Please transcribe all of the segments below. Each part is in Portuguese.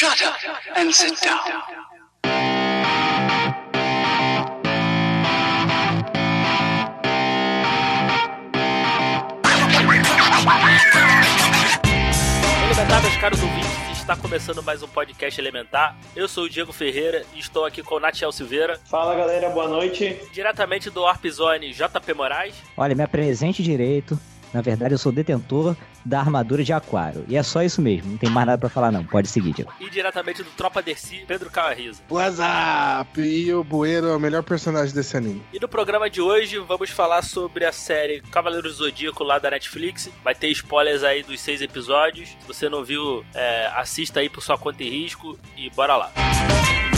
Shut up and sit down. Elementar, meus caros ouvintes, está começando mais um podcast Elementar. Eu sou o Diego Ferreira e estou aqui com o Natiel Silveira, Fala galera, boa noite. diretamente do Warp Zone JP Moraes. Olha, me apresente direito. Na verdade, eu sou detentor da armadura de aquário. E é só isso mesmo, não tem mais nada pra falar não. Pode seguir, Diego. E diretamente do Tropa Dercy, Pedro Calarriza. WhatsApp! E o Bueiro é o melhor personagem desse anime. E no programa de hoje vamos falar sobre a série Cavaleiros do Zodíaco lá da Netflix. Vai ter spoilers aí dos seis episódios. Se você não viu, é, assista aí por sua conta e risco e bora lá. Bom,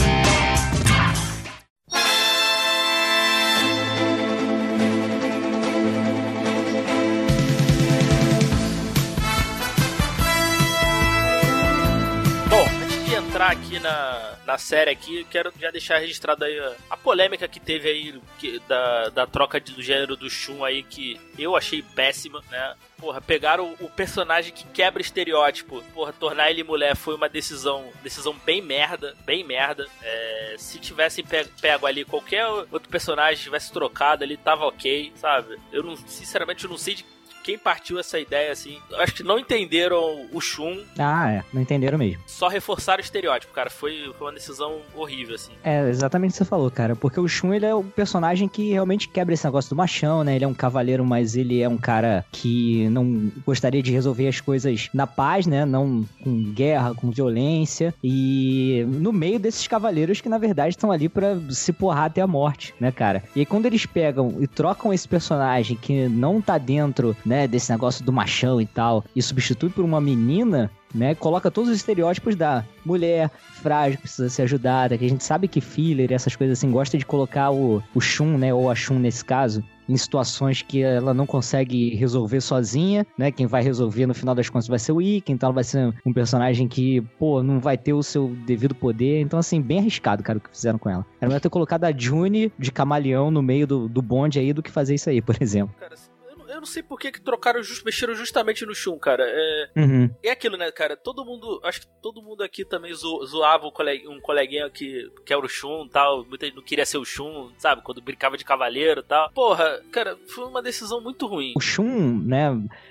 entrar aqui na, na série aqui, quero já deixar registrado aí a, a polêmica que teve aí que- da, da troca de- do gênero do Shun aí, que eu achei péssima, né? Porra, pegaram o, o personagem que quebra estereótipo. Porra, tornar ele mulher foi uma decisão decisão bem merda, bem merda. É, se tivessem pe- pego ali qualquer outro personagem, tivesse trocado ali, tava ok, sabe? Eu não, sinceramente, eu não sei de quem partiu essa ideia, assim. Acho que não entenderam o Shun Ah, é, não entenderam mesmo. só reforçaram o estereótipo, cara. Foi, foi uma decisão horrível, assim. É exatamente o que você falou, cara. Porque o Shun, ele é o personagem que realmente quebra esse negócio do machão, né? Ele é um cavaleiro, mas ele é um cara que não gostaria de resolver as coisas na paz, né? Não com guerra, com violência. E no meio desses cavaleiros que, na verdade, estão ali pra se porrar até a morte, né, cara? E aí, quando eles pegam e trocam esse personagem que não tá dentro, né, desse negócio do machão e tal, e substitui por uma menina, né? Coloca todos os estereótipos da mulher frágil, precisa ser ajudada, que a gente sabe que filler, essas coisas assim, gosta de colocar o, o Shun, né? Ou a Shun nesse caso, em situações que ela não consegue resolver sozinha, né? Quem vai resolver no final das contas vai ser o Ikki, então ela vai ser um personagem que, pô, não vai ter o seu devido poder. Então, assim, bem arriscado, cara, o que fizeram com ela. Era melhor ter colocado a June de camaleão no meio do, do bonde aí do que fazer isso aí, por exemplo. Cara, eu não sei por que, que trocaram, just, mexeram justamente no Shun, cara. É, Uhum. é aquilo, né, cara? Todo mundo, acho que todo mundo aqui também zo- zoava um, coleg, um coleguinha que, que era o Shun e tal. Muita gente não queria ser o Shun, sabe? Quando brincava de cavaleiro e tal. Porra, cara, foi uma decisão muito ruim. O Shun, né?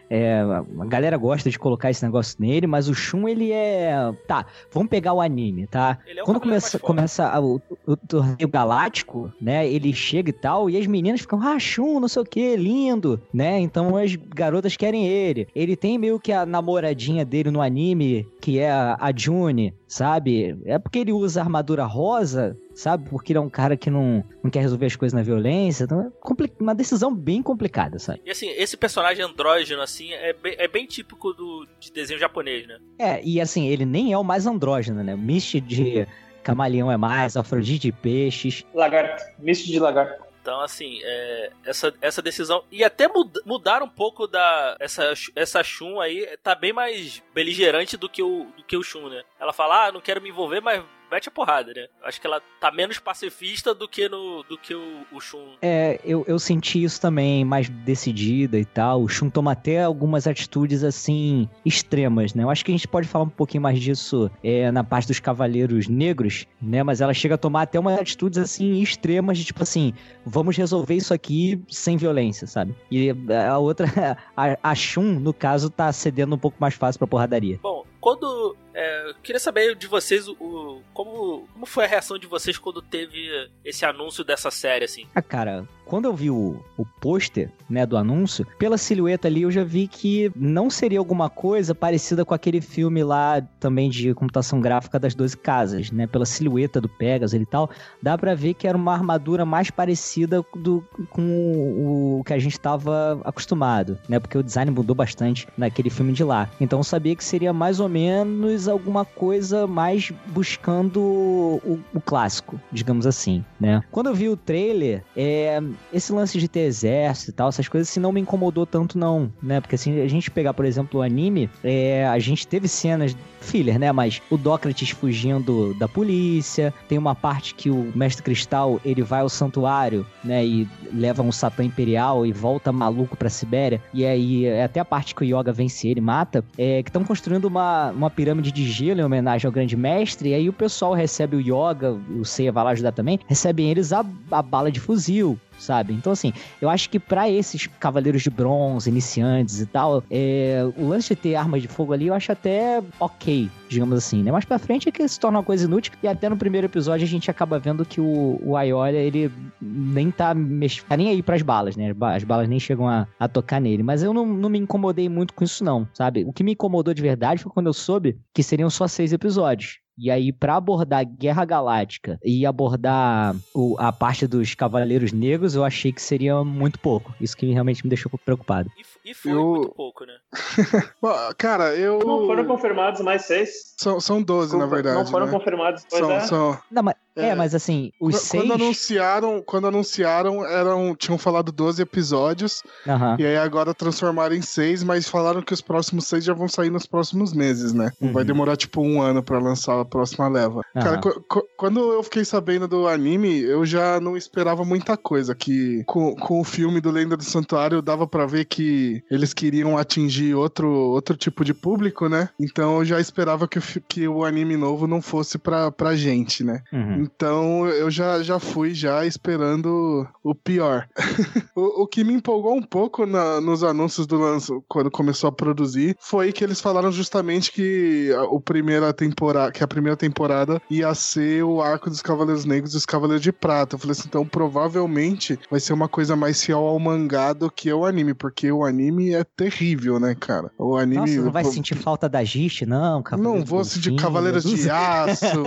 é, a galera gosta de colocar esse negócio nele, mas o Shun, ele é. Tá, vamos pegar o anime, tá? É Quando começa, começa o, o torneio galáctico, né? Ele chega e tal, e as meninas ficam, ah, Shun, não sei o que, lindo, né? Então as garotas querem ele. Ele tem meio que a namoradinha dele no anime, que é a, a June, sabe? É porque ele usa armadura rosa, sabe? Porque ele é um cara que não, não quer resolver as coisas na violência. Então é uma decisão bem complicada, sabe? E assim, esse personagem andrógeno, assim, é bem, é bem típico do, de desenho japonês, né? É, e assim, ele nem é o mais andrógeno, né? Misty de camaleão é mais, Afrodite de peixes. Lagarto, misto de lagarto. Então, assim, é, essa, essa decisão. E até mud, mudar um pouco da. Essa, essa Shun aí tá bem mais beligerante do que o, do que o Shun, né? Ela fala, ah, não quero me envolver, mas mete a porrada, né? Acho que ela tá menos pacifista do que, no, do que o, o Shun. É, eu, eu senti isso também, mais decidida e tal. O Shun toma até algumas atitudes, assim, extremas, né? Eu acho que a gente pode falar um pouquinho mais disso é, na parte dos cavaleiros negros, né? Mas ela chega a tomar até umas atitudes, assim, extremas, de tipo assim, vamos resolver isso aqui sem violência, sabe? E a outra, a, a Shun, no caso, tá cedendo um pouco mais fácil pra porradaria. Bom, quando. É, queria saber de vocês o, o- como, como foi a reação de vocês quando teve esse anúncio dessa série, assim. Ah, cara, quando eu vi o, o pôster, né, do anúncio, pela silhueta ali eu já vi que não seria alguma coisa parecida com aquele filme lá também de computação gráfica das 12 casas, né? Pela silhueta do Pegasus e tal, dá pra ver que era uma armadura mais parecida do, com o, que a gente tava acostumado, né? Porque o design mudou bastante naquele filme de lá. Então eu sabia que seria mais ou menos alguma coisa mais buscando o, o clássico, digamos assim, né? Quando eu vi o trailer, é, esse lance de ter exército e tal, essas coisas assim não me incomodou tanto não, né? Porque assim, a gente pegar, por exemplo, o anime, é, a gente teve cenas filler, né? Mas o Dócrates fugindo da polícia, tem uma parte que o Mestre Cristal, ele vai ao santuário, né? E leva um satã imperial e volta maluco pra Sibéria. E aí, é até a parte que o Yoga vence ele, mata, é que estão construindo uma, uma pirâmide de gelo em homenagem ao grande mestre, e aí o pessoal recebe o Yoga, o Seiya vai lá ajudar também, recebem eles a, a bala de fuzil, sabe? Então, assim, eu acho que para esses cavaleiros de bronze, iniciantes e tal, é, o lance de ter armas de fogo ali, eu acho até ok, digamos assim, né? Mais pra frente é que se torna uma coisa inútil, e até no primeiro episódio a gente acaba vendo que o, o Ayoria, ele nem tá, mex... tá nem aí pras balas, né? As balas nem chegam a, a tocar nele. Mas eu não, não me incomodei muito com isso, não, sabe? O que me incomodou de verdade foi quando eu soube que seriam só seis episódios. E aí, para abordar Guerra Galáctica e abordar o, a parte dos Cavaleiros Negros, eu achei que seria muito pouco. Isso que realmente me deixou preocupado. E, e foi Eu- muito pouco, né? Bom, Cara, eu. Não foram confirmados mais seis. São, são 12, na verdade. Não foram né? confirmados. Pois São, é. são- Não, mas, é, É. mas assim, os Qu- seis. Quando anunciaram, quando anunciaram, eram, tinham falado 12 episódios, Aham. e aí agora transformaram em 6, mas falaram que os próximos 6 já vão sair nos próximos meses, né? Uhum. Vai demorar tipo um ano pra lançar próxima leva. Aham. Cara, qu- qu- quando eu fiquei sabendo do anime, eu já não esperava muita coisa. Que com, com o filme do Lenda do Santuário dava pra ver que eles queriam atingir outro, outro tipo de público, né? Então eu já esperava que, o que o anime novo não fosse pra, pra gente, né? Uhum. Então eu já, já fui já esperando o pior. o, o que me empolgou um pouco na- nos anúncios do lanço, quando começou a produzir, foi que eles falaram justamente que a, o primeira temporada, que a primeira temporada ia ser o arco dos Cavaleiros Negros e os Cavaleiros de Prata. Eu falei assim, então provavelmente vai ser uma coisa mais fiel ao mangá do que ao anime, porque o anime é terrível, né, cara? O anime. Nossa, não vai pô, sentir falta da Giste, não, Não Cavaleiro vou sentir Cavaleiros de Aço,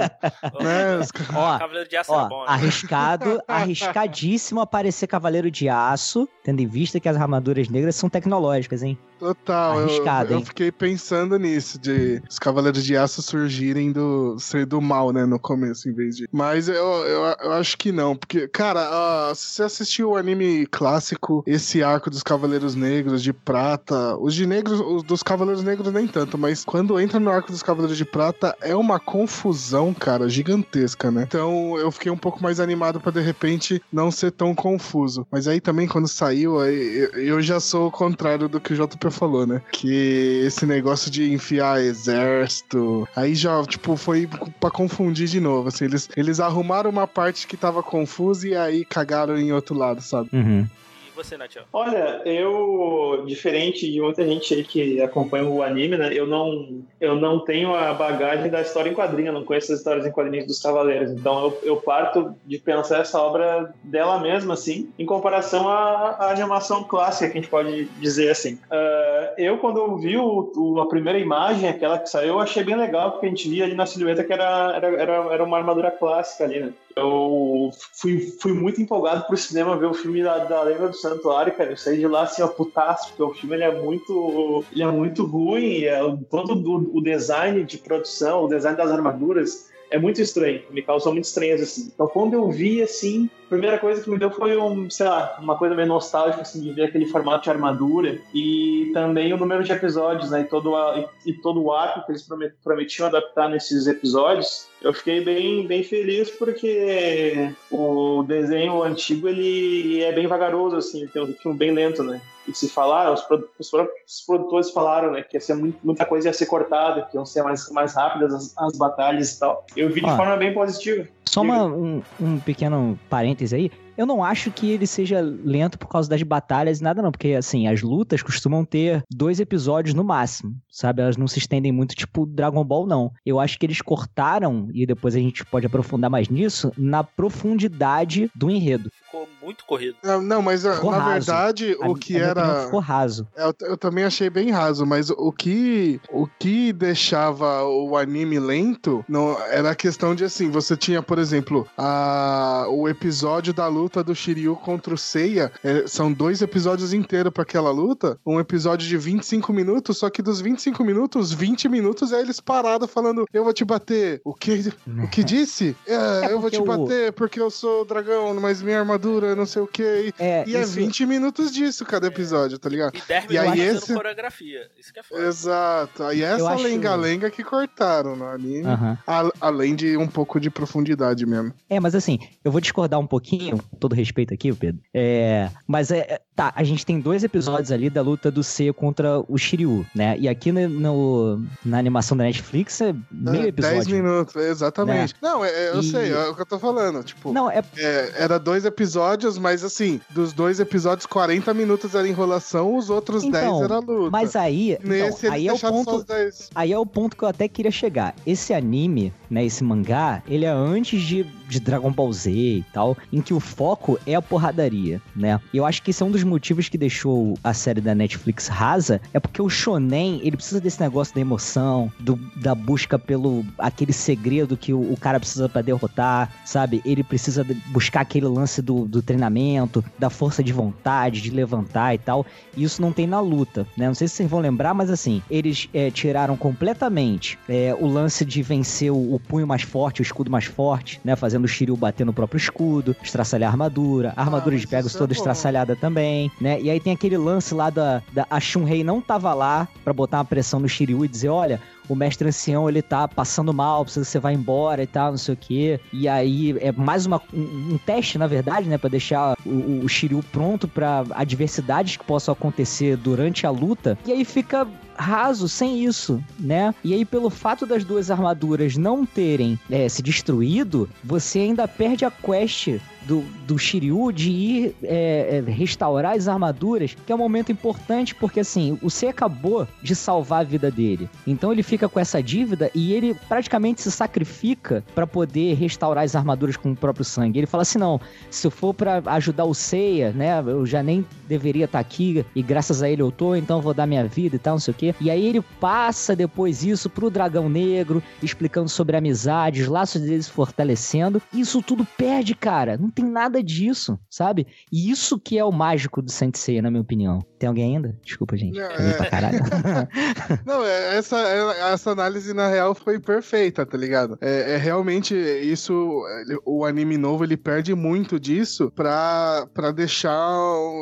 né? Os Ó, Cavaleiro de Aço Ó, bom, né? arriscado, arriscadíssimo aparecer Cavaleiro de Aço, tendo em vista que as armaduras negras são tecnológicas, hein? Total, eu- Arriscado, eu, hein? fiquei pensando nisso, de os Cavaleiros de Aço surgirem do ser do mal, né, no começo, em vez de. Mas eu, eu, eu acho que não, porque, cara, ah, se você assistiu o anime clássico, esse arco dos Cavaleiros Negros de Prata, os de negros, os dos Cavaleiros Negros nem tanto, mas quando entra no arco dos Cavaleiros de Prata é uma confusão, cara, gigantesca, né? Então eu fiquei um pouco mais animado pra de repente não ser tão confuso. Mas aí também quando saiu, aí eu já sou o contrário do que o JP falou, né? Que esse negócio de enfiar exército, aí já, tipo, foi pra confundir de novo, assim, eles, eles arrumaram uma parte que tava confusa e aí cagaram em outro lado, sabe? Uhum. Você? Olha, eu, diferente de muita gente aí que acompanha o anime, né? Eu não, eu não tenho a bagagem da história em quadrinho, não conheço as histórias em quadrinhos dos Cavaleiros. Então eu, eu parto de pensar essa obra dela mesma, assim, em comparação à, à animação clássica, que a gente pode dizer assim. Ah, eu, quando vi o, o- a primeira imagem, aquela que saiu, eu achei bem legal, porque a gente via ali na silhueta que era, era, era, era uma armadura clássica ali, né? Eu fui, fui muito empolgado pro cinema ver o filme da, da Lenda do Santuário, cara. Eu saí de lá assim, ó, putaço, porque o filme ele é muito. Ele é muito ruim. É, todo o, o design de produção, o design das armaduras é muito estranho. Me causou muito estranhas, assim. Então quando eu vi assim, primeira coisa que me deu foi um, sei lá, uma coisa meio nostálgica, assim, de ver aquele formato de armadura e também o número de episódios, né? E todo, a, e, todo o arco que eles promet- prometiam adaptar nesses episódios. Eu fiquei bem, bem feliz porque o desenho antigo ele é bem vagaroso, assim, tem um ritmo bem lento, né? E se falar, os, produ- os próprios produtores falaram, né, que ia ser muito- muita coisa ia ser cortada, que iam ser mais, mais rápidas as, as batalhas e tal. Eu vi de Ah. forma bem positiva. Só uma- um, um pequeno aí. Eu não acho que ele seja lento por causa das batalhas e nada, não. Porque, assim, as lutas costumam ter dois episódios no máximo, sabe? Elas não se estendem muito, tipo Dragon Ball, não. Eu acho que eles cortaram, e depois a gente pode aprofundar mais nisso, na profundidade do enredo. Ficou muito corrido. Não, não, mas ah, Ficou na raso. verdade, A- o que era. Ficou raso. Eu, eu também achei bem raso, mas o que o que deixava o anime lento não era a questão de assim, você tinha, por exemplo, a, o episódio da luta do Shiryu contra o Seiya, é, são dois episódios inteiros pra aquela luta, um episódio de 25 minutos, só que dos 25 minutos, 20 minutos é eles parados falando, eu vou te bater. O que o que disse? É, eu vou te o- bater porque eu sou dragão, mas minha armadura não sei o que. É, E é isso- 20 minutos disso cada episódio, tá ligado? E 10 E aí minutos esse- coreografia. Isso que é foda. Exato. Aí essa acho- lenga-lenga que cortaram no anime. A- além de um pouco de profundidade mesmo. É, mas assim, eu vou discordar um pouquinho, com todo respeito aqui, Pedro. É, mas é, é- tá, a gente tem dois episódios ali da luta do C contra o Shiryu, né? E aqui no, no- na animação da Netflix é meio É, episódio. 10 minutos, exatamente. Não, é, eu E- sei, é o que eu tô falando. Tipo, Não, é é, era dois episódios, mas assim, dos dois episódios, 40 minutos era enrolação, os outros Então, 10 era luta. Mas aí, então, Nesse eles aí é o ponto, os 10. aí é o ponto que eu até queria chegar. Esse anime, né, esse mangá, ele é antes de, de Dragon Ball Z e tal, em que o foco é a porradaria, né? Eu acho que esse é um dos motivos que deixou a série da Netflix rasa, é porque o shonen, ele precisa desse negócio da emoção, do, da busca pelo aquele segredo que o, o cara precisa pra derrotar, sabe? Ele precisa buscar aquele lance do, do treinamento, da força de vontade, de levantar e tal. E isso não tem na luta, né? Não sei se vocês vão lembrar, mas assim, eles é, tiraram completamente é, o lance de vencer o, o punho mais forte, o escudo mais forte, né? Fazendo o Shiryu bater no próprio escudo, estraçalhar a armadura, a armadura mas de Pegasus é toda bom. estraçalhada também, né? E aí tem aquele lance lá da, da a Shunrei não tava lá pra botar uma pressão no Shiryu e dizer, olha, o mestre ancião ele tá passando mal, precisa que você vá embora e tal, não sei o quê. E aí é mais uma, um, um teste, na verdade, né, Pra deixar o, o Shiryu pronto pra adversidades que possam acontecer durante a luta. E aí fica raso sem isso, né? E aí pelo fato das duas armaduras não terem é, se destruído, você ainda perde a quest do, do Shiryu de ir é, é, restaurar as armaduras, que é um momento importante porque assim, o C acabou de salvar a vida dele. Então ele fica com essa dívida e ele praticamente se sacrifica pra poder restaurar as armaduras com o próprio sangue. Ele fala assim: não, se eu for pra ajudar o Seiya, né, eu já nem deveria estar aqui e graças a ele eu tô, então eu vou dar minha vida e tal, não sei o quê. E aí ele passa depois isso pro Dragão Negro, explicando sobre a amizade, os laços deles fortalecendo. Isso tudo perde, cara. Não tem nada disso, sabe? E isso que é o mágico do Saint Seiya, na minha opinião. Tem alguém ainda? Desculpa, gente. Não, é. pra caralho. Não, é- essa, é- essa análise na real foi perfeita, tá ligado? É, é realmente isso. O anime novo ele perde muito disso pra, pra deixar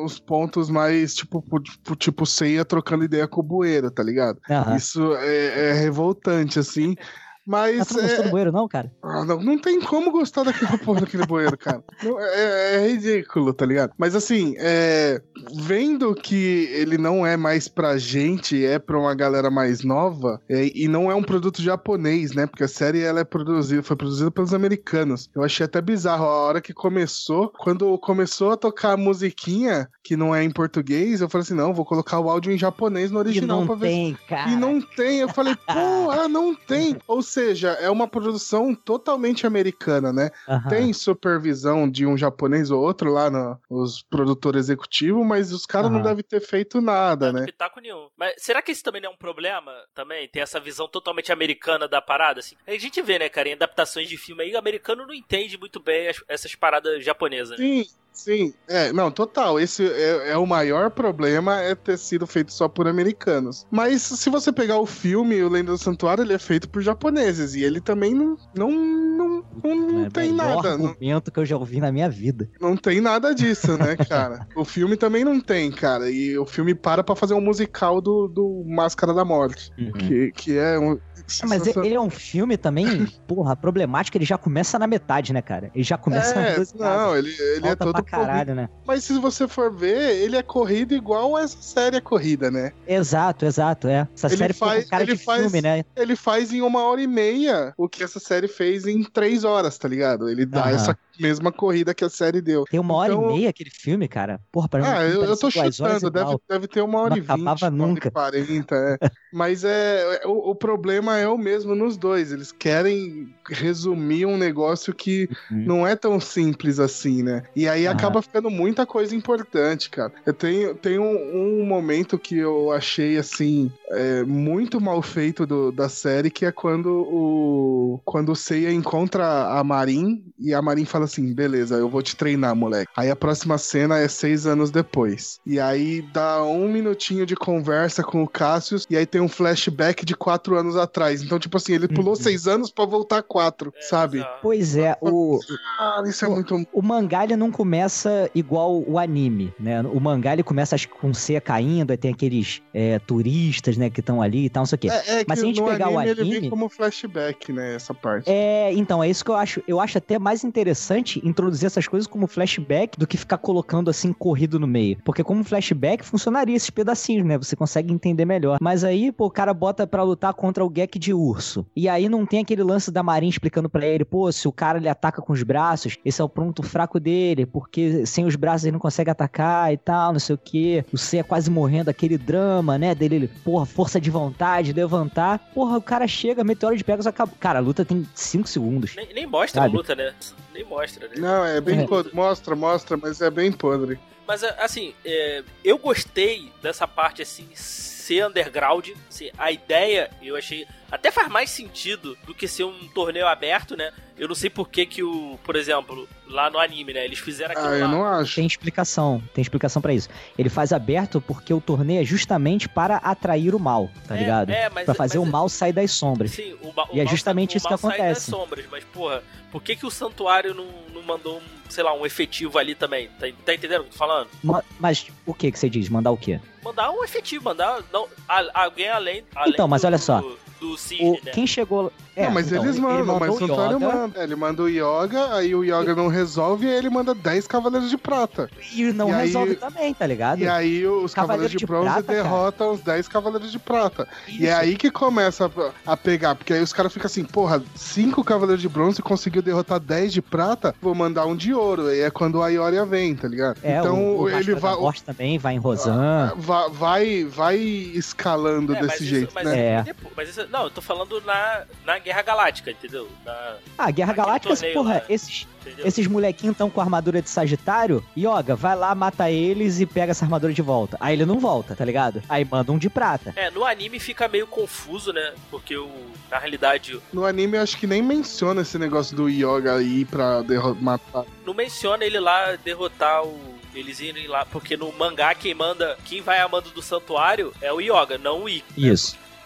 os pontos mais tipo, pu- tipo Seiya trocando ideia com o bueiro, tá ligado? Aham. Isso é, é revoltante, assim. Mas tu não gostou é- do bueiro, não, cara? ah, não, não tem como gostar daquela porra daquele bueiro, cara. Não, é, é ridículo, tá ligado? Mas assim, é, vendo que ele não é mais pra gente, é pra uma galera mais nova, é, e não é um produto japonês, né? Porque a série ela é produzida, foi produzida pelos americanos. Eu achei até bizarro a hora que começou, quando começou a tocar a musiquinha, que não é em português, eu falei assim: não, vou colocar o áudio em japonês no E original não pra ver tem, cara. e não tem. Eu falei, porra, não tem. Ou seja, é uma produção totalmente americana, né? Tem supervisão de um japonês ou outro lá no, os produtores executivos, mas os caras não devem ter feito nada, Não né? tem pitaco nenhum. Mas será que isso também não é um problema? Também? Ter essa visão totalmente americana da parada? Assim? A gente vê, né, cara, em adaptações de filme aí, o americano não entende muito bem as- essas paradas japonesas, né? Sim. É, não, total. Esse é, é o maior problema é ter sido feito só por americanos. Mas se você pegar o filme, o Lenda do Santuário, ele é feito por japoneses. E ele também não, não, não, não, não É o tem nada. Não, argumento que eu já ouvi na minha vida. Não tem nada disso, né, cara? o filme também não tem, cara. E o filme para pra fazer um musical do, do Máscara da Morte. Que, que é um. Ah, Mas ele é um filme também, porra, problemático, ele já começa na metade, né, cara? Ele já começa É, nas não, ele, ele é todo pra caralho, né? Mas se você for ver, ele é corrido igual essa série é corrida, né? Exato, exato, é. Essa Ele série faz- foi com cara ele de faz- filme, né? Ele faz em uma hora e meia o que essa série fez em três horas, tá ligado? Ele dá Aham. essa mesma corrida que a série deu. Tem uma hora Então- e meia aquele filme, cara. Porra, pra mim. Ah, eu, eu tô chutando, deve, deve ter uma hora Não e vinte, acabava uma hora nunca. e quarenta, é. Mas é, é, o, o problema é o mesmo nos dois, eles querem resumir um negócio que Uhum. não é tão simples assim, né? E aí Aham. acaba ficando muita coisa importante, cara. Eu tenho, tenho um, um momento que eu achei, assim, é, muito mal feito do- da série, que é quando o, quando o Seiya encontra a Marin, e a Marin fala fala assim: beleza, eu vou te treinar, moleque. Aí a próxima cena é seis anos depois. E aí dá um minutinho de conversa com o Cassius, e aí tem um flashback de quatro anos atrás. Então, tipo assim, ele pulou Uhum. seis anos pra voltar quatro, É, sabe? Pois é, o, Ah, isso é muito. o mangá ele não começa igual o anime, né? O mangá ele começa acho com C caindo, aí tem aqueles é, turistas, né, que estão ali e tal, não sei o quê. É, é Mas que se a gente pegar o anime, ele vem anime- como flashback, né? Essa parte. É, então, é isso que eu acho. Eu acho até mais interessante introduzir essas coisas como flashback do que ficar colocando assim corrido no meio. Porque como flashback funcionaria esses pedacinhos, né? Você consegue entender melhor. Mas aí, pô, o cara bota pra lutar contra o Gek de urso. E aí não tem aquele lance da Marinha explicando pra ele, pô, se o cara ele ataca com os braços, esse é o ponto fraco dele, porque sem os braços ele não consegue atacar e tal, não sei o quê. O C é quase morrendo, aquele drama, né? Dele, ele, porra, força de vontade, levantar. Porra, o cara chega, meteoro de Pegasus acaba. Cara, a luta tem 5 segundos. Nem, nem mostra Sabe? a luta, né? Nem mostra, né? Não, é bem É. podre. Mostra, mostra, mas é bem podre. Mas assim, é, eu gostei dessa parte assim, ser underground. Assim, a ideia eu achei. Até faz mais sentido do que ser um torneio aberto, né? Eu não sei por que que o. Por exemplo, lá no anime, né? Eles fizeram aquilo Ah, eu lá. não acho. Tem explicação, tem explicação pra isso. Ele faz aberto porque o torneio é justamente para atrair o mal, tá É, ligado? É, mas, Pra fazer mas- o mal sair das sombras. Sim, o, o E é justamente isso que mal sai das acontece. sombras, mas porra, por que que o santuário não, não mandou um, sei lá, um efetivo ali também? Tá, tá entendendo o que eu tô falando? Ma- Mas o que que você diz? Mandar o quê? Mandar um efetivo, mandar não, a- alguém além, além Então, mas do- olha só. do, do O, cisne, né? quem chegou. É, não, mas então, eles ele mandam, mas mandou o Santuário Yoga, manda. Ele manda o Yoga, aí o Yoga não resolve, e aí ele manda 10 Cavaleiros de Prata. E não E aí- resolve também, tá ligado? E aí os Cavaleiro Cavaleiros de, de Bronze Prata, cara. derrotam os 10 Cavaleiros de Prata. E Isso. é aí que começa a, a pegar, porque aí os caras ficam assim, porra, 5 Cavaleiros de Bronze conseguiu derrotar 10 de Prata, vou mandar um de ouro. Aí é quando a Ioria vem, tá ligado? É, então o, o ele vai, Morte também vai em Rosan. vai, vai, vai escalando É, mas desse isso- jeito, mas né? É. depois- mas isso- não, eu tô falando na, na Guerra Galáctica, entendeu? Na, Ah, Guerra Galáctica, torneio porra, lá. esses, entendeu? esses molequinhos tão com armadura de Sagitário. Yoga, vai lá, mata eles e pega essa armadura de volta. Aí ele não volta, tá ligado? Aí manda um de prata. É, no anime fica meio confuso, né? Porque o, na realidade No anime eu acho que nem menciona esse negócio do Yoga aí pra matar. não menciona ele lá derrotar o. Eles irem lá, porque no mangá quem manda, quem vai a mando do santuário é o Yoga, não o Ikki. né?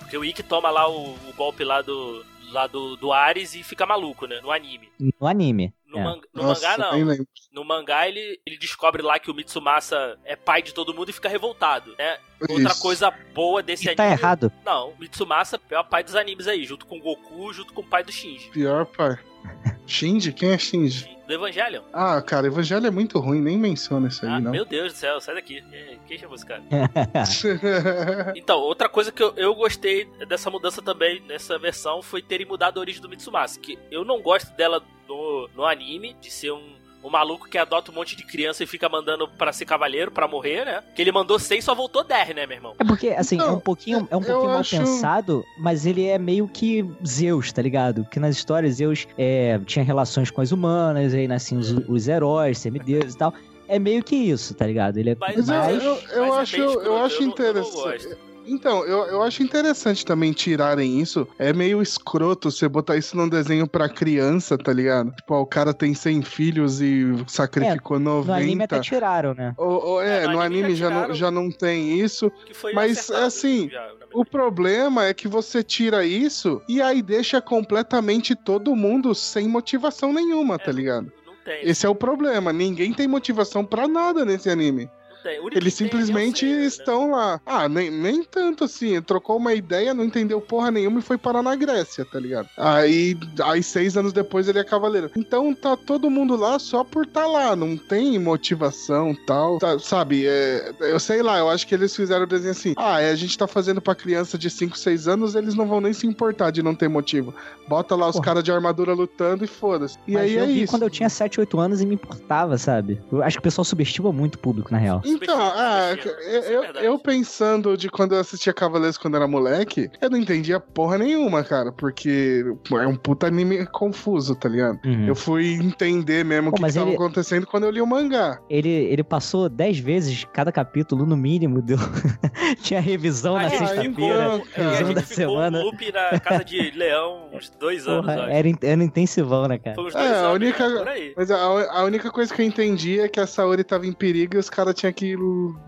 Porque o Ikki toma lá o, o golpe lá do lá do, do Ares e fica maluco, né? No anime. No anime. No, É. man- no Nossa, mangá não. No mangá ele, ele descobre lá que o Mitsumasa é pai de todo mundo e fica revoltado, né? Outra Isso. coisa boa desse E tá anime. errado. Não, o Mitsumasa é o pai dos animes aí, junto com o Goku, junto com o pai do Shinji. Pior, pai. Shinji? Quem é Shinji? Do Evangelion. Ah, cara, Evangelho é muito ruim, nem menciona isso aí, Ah, não. meu Deus do céu, sai daqui. Quem- Quem chamou esse cara? Então, outra coisa que eu, eu gostei dessa mudança também, nessa versão, foi terem mudado a origem do Mitsumasa. Que eu não gosto dela no, no anime, de ser um, um maluco que adota um monte de criança e fica mandando pra ser cavaleiro, pra morrer, né? Que ele mandou 100 e só voltou 10, né, meu irmão? É porque, assim, é um pouquinho, é um pouquinho mal acho- pensado, mas ele é meio que Zeus, tá ligado? Porque nas histórias Zeus é, tinha relações com as humanas, aí nasciam os, os heróis, semideuses e tal. É meio que isso, tá ligado? Ele é Mas, Mas eu, eu, eu mas é acho, bem eu, escroto, acho eu não- eu não interessante. Então, eu, eu acho interessante também tirarem isso. É meio escroto você botar isso num desenho pra criança, tá ligado? Tipo, ó, o cara tem 100 filhos e sacrificou No anime 90. até tiraram, né? Ou- ou- é, É, no no anime anime já não, já não tem isso. Mas, assim, já, O problema é que você tira isso e aí deixa completamente todo mundo sem motivação nenhuma, tá É, ligado? Não tem. Esse é o problema. Ninguém tem motivação pra nada nesse anime. Único Eles é simplesmente né? estão lá. Ah, nem, nem tanto assim. Trocou uma ideia, não entendeu porra nenhuma e foi parar na Grécia, tá ligado? Aí, aí seis anos depois ele é cavaleiro. Então tá todo mundo lá só por tá lá. Não tem motivação tal. Tá, sabe, é, eu sei lá, eu acho que eles fizeram o desenho assim. Ah, é, a gente tá fazendo pra criança de 5, 6 anos, eles não vão nem se importar de não ter motivo. Bota lá os caras de armadura lutando e foda-se. E Mas aí eu é vi isso. quando eu tinha 7, 8 anos e me importava, sabe? Eu acho que o pessoal subestima muito o público, na real. Então, mexendo, ah, eu, Isso é eu, verdade. eu pensando de quando eu assistia Cavaleiros quando era moleque, eu não entendia porra nenhuma, cara, porque é um puta anime confuso, tá ligado? Uhum. Eu fui entender mesmo o que, mas que tava ele- acontecendo quando eu li o mangá. Ele, ele passou 10 vezes cada capítulo, no mínimo, deu. Tinha revisão Ah, na é, sexta-feira, então, E revisão gente da ficou semana. loop na casa de leão uns dois anos, Porra, eu acho. era, in- era intensivão, né, cara? Foi uns É, a anos, única- né? por aí. Mas a, a única coisa que eu entendi é que a Saori tava em perigo e os caras tinham que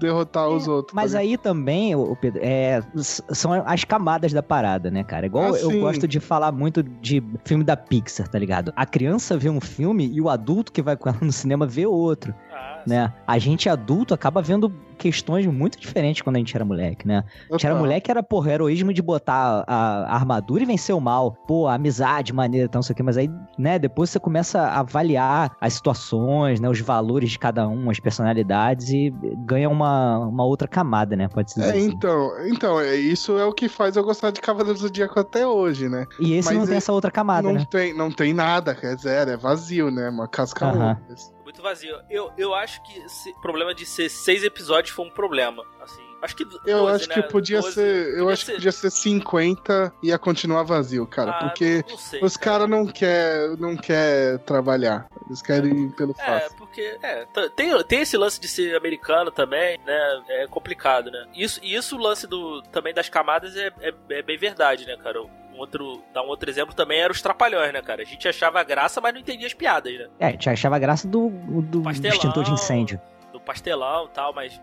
derrotar os outros. Mas tá ligado? aí também, ô Pedro, é, são as camadas da parada, né, cara? Igual Ah, eu sim. gosto de falar muito de filme da Pixar, tá ligado? A criança vê um filme e o adulto que vai com ela no cinema vê outro, Ah, né? A gente adulto acaba vendo questões muito diferentes quando a gente era moleque, né? A gente era moleque, era, porra, heroísmo de botar a, a armadura e vencer o mal. Pô, amizade, maneira, então, não sei o quê. Mas aí, né, depois você começa a avaliar as situações, né, os valores de cada um, as personalidades e ganha uma, uma outra camada, né, pode se dizer É, assim. então, então, é, isso é o que faz eu gostar de Cavaleiros do Zodíaco até hoje, né? E esse mas não tem é- essa outra camada, não, né? tem, não tem nada, quer dizer, é vazio, né? Uma casca muito vazio. Eu, eu acho que esse problema de ser seis episódios foi um problema. Assim, acho que. Eu 12, acho né? que podia 12, ser. Eu podia acho que podia ser 50 e ia continuar vazio, cara. Ah, porque não, não sei, os caras não quer, não quer trabalhar. Eles querem ir pelo É, fácil. porque é, tem, tem esse lance de ser americano também, né? É complicado, né? Isso, e isso o lance do, também das camadas é, é, é bem verdade, né, cara? Um outro, dar um outro exemplo também era os trapalhões, né, cara? A gente achava graça, mas não entendia as piadas, né? É, a gente achava graça do, do Pastelão. extintor de incêndio. Pastelão e tal, mas.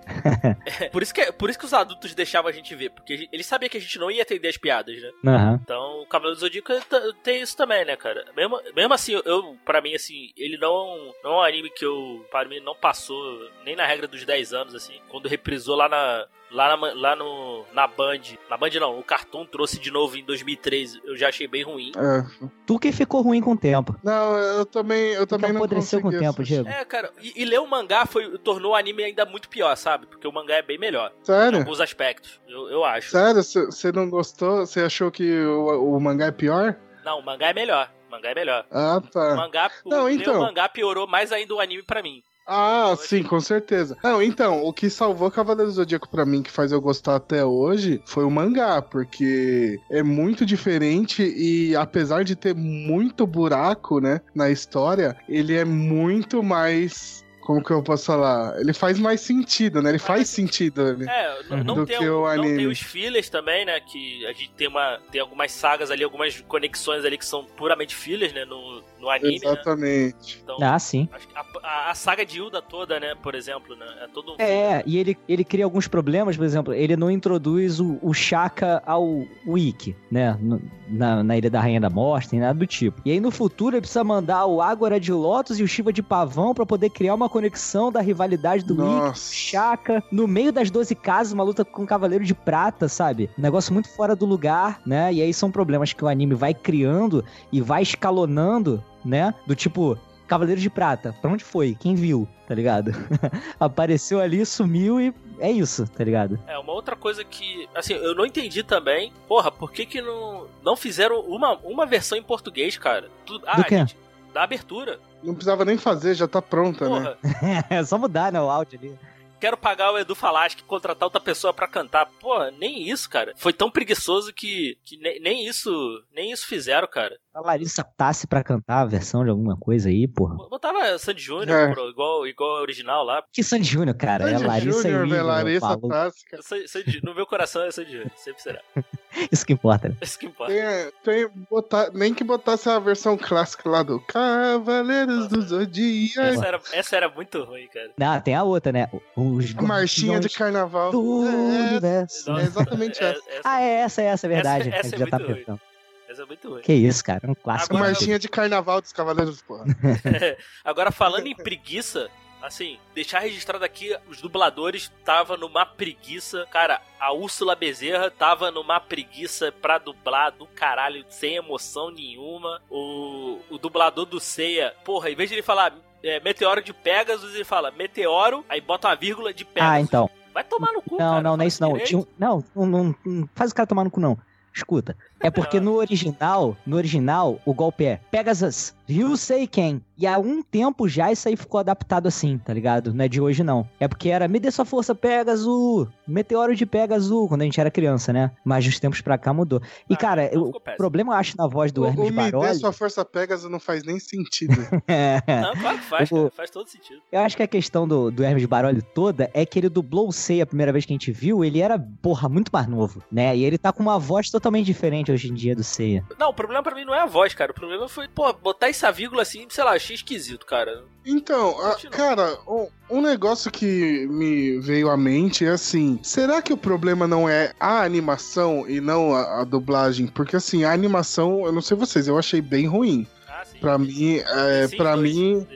É, por, isso que, por isso que os adultos deixavam a gente ver, porque eles sabiam que a gente não ia entender as piadas, né? Aham. Então, o Cavaleiro do Zodíaco t- tem isso também, né, cara? Mesmo, mesmo assim, eu, pra mim, assim, ele não, não é um anime que eu, para mim, não passou nem na regra dos 10 anos, assim. Quando reprisou lá na, lá na, lá no, na Band, na Band não, o Cartoon trouxe de novo em 2013, eu já achei bem ruim. É. Tu que ficou ruim com o tempo. Não, eu também, eu também não apodreceu com o tempo, assistir. Diego. É, cara, e, e ler o mangá foi, tornou o anime ainda muito pior, sabe? Porque o mangá é bem melhor, em Sério? alguns aspectos, eu, eu acho. Sério? Você não gostou? Você achou que o, o mangá é pior? Não, o mangá é melhor, o mangá é melhor. Ah, O tá. mangá, o, Não, ler então. o mangá piorou mais ainda o anime pra mim. Ah, sim, com certeza. Não, então, o que salvou Cavaleiro do Zodíaco pra mim, que faz eu gostar até hoje, foi o mangá, porque é muito diferente e apesar de ter muito buraco, né, na história, ele é muito mais. Como que eu posso falar? Ele faz mais sentido, né? Ele faz sentido. Né? É, n- Uhum. não, Do tem, que o- o não tem anime. os fillers também, né? Que a gente tem uma tem algumas sagas ali, algumas conexões ali que são puramente fillers, né? No, no anime, né? Exatamente. Então, Ah, sim. a, a- a saga de Hilda toda, né? Por exemplo, né? É todo um É, e ele, ele cria alguns problemas, por exemplo, ele não introduz o, o Shaka ao Wiki, né? no- na, na Ilha da Rainha da Morte, nem nada do tipo. E aí no futuro ele precisa mandar o Ágora de Lotus e o Shiva de Pavão pra poder criar uma conexão da rivalidade do Nossa. Chaka, no meio das 12 casas, uma luta com o Cavaleiro de Prata, sabe? Um negócio muito fora do lugar, né? E aí são problemas que o anime vai criando e vai escalonando, né? Do tipo, Cavaleiro de Prata, pra onde foi? Quem viu? Tá ligado? Apareceu ali, sumiu e é isso, tá ligado? É, uma outra coisa que, assim, eu não entendi também, porra, por que que não, não fizeram uma, uma versão em português, cara? Tu- ah, Do quê? gente, da abertura. Não precisava nem fazer, já tá pronta, né? Porra, É só mudar, né, o áudio ali. quero pagar o Edu Falaschi, contratar outra pessoa pra cantar. Porra, nem isso, cara. Foi tão preguiçoso que, que nem, nem isso nem isso fizeram, cara. A Larissa Tassi pra cantar a versão de alguma coisa aí, porra. Botava Sandy Júnior, É. igual, igual a original lá. Que Sandy Júnior, cara. É Sandy Larissa Júnior, e velho, Igor, Larissa. Tassi, cara. Sandy- Sandy- no meu coração é Sandy Júnior, sempre será. Isso que importa. né? Isso que importa. Tem, tem botar, nem que botasse a versão clássica lá do Cavaleiros do Zodíaco. Essa era, essa era muito ruim, cara. Não, tem a outra, né? Os A marchinha de carnaval. do É, universo. Nossa, É exatamente é- essa. Ah, é essa, é essa, é verdade. Essa- essa A gente é já tá muito ruim. Essa é muito ruim. Que isso, cara, um clássico. A Agora- marchinha de carnaval dos Cavaleiros, porra. Agora, falando em preguiça, assim, deixar registrado aqui, os dubladores tava numa preguiça. Cara, a Úrsula Bezerra tava numa preguiça pra dublar do caralho, sem emoção nenhuma. O, o dublador do Ceia, porra, em vez de ele falar é, meteoro de Pegasus, ele fala meteoro, aí bota uma vírgula de Pegasus. Ah, então. Vai tomar no cu, Não, cara. não, não é isso não. Tinha um- não, não, não, não faz o cara tomar no cu, não. Escuta. É porque no original, no original, o golpe é Pegasus, Ryusei Ken. E há um tempo já isso aí ficou adaptado assim, tá ligado? Não é de hoje não. É porque era me dê sua força Pegasus, meteoro de Pegasus, quando a gente era criança, né? Mas dos tempos pra cá mudou. E Ah, cara, não o péssimo. problema eu acho na voz do O, Hermes o me dê Baroli. sua força Pegasus não faz nem sentido. É. Não, claro que faz, O- cara. Faz todo sentido. Eu acho que a questão do, do Hermes Baroli toda é que ele dublou o Sei a primeira vez que a gente viu, ele era, porra, muito mais novo, né? E ele tá com uma voz totalmente diferente hoje em dia do Seiya. Não, o problema pra mim não é a voz, cara. O problema foi, pô, botar essa vírgula assim, sei lá, achei esquisito, cara. Então, a- cara, um, um negócio que me veio à mente é assim: será que o problema não é a animação e não a, a dublagem? Porque assim, a animação, eu não sei vocês, eu achei bem ruim. Ah, sim. Pra mim, é, para dois, mim.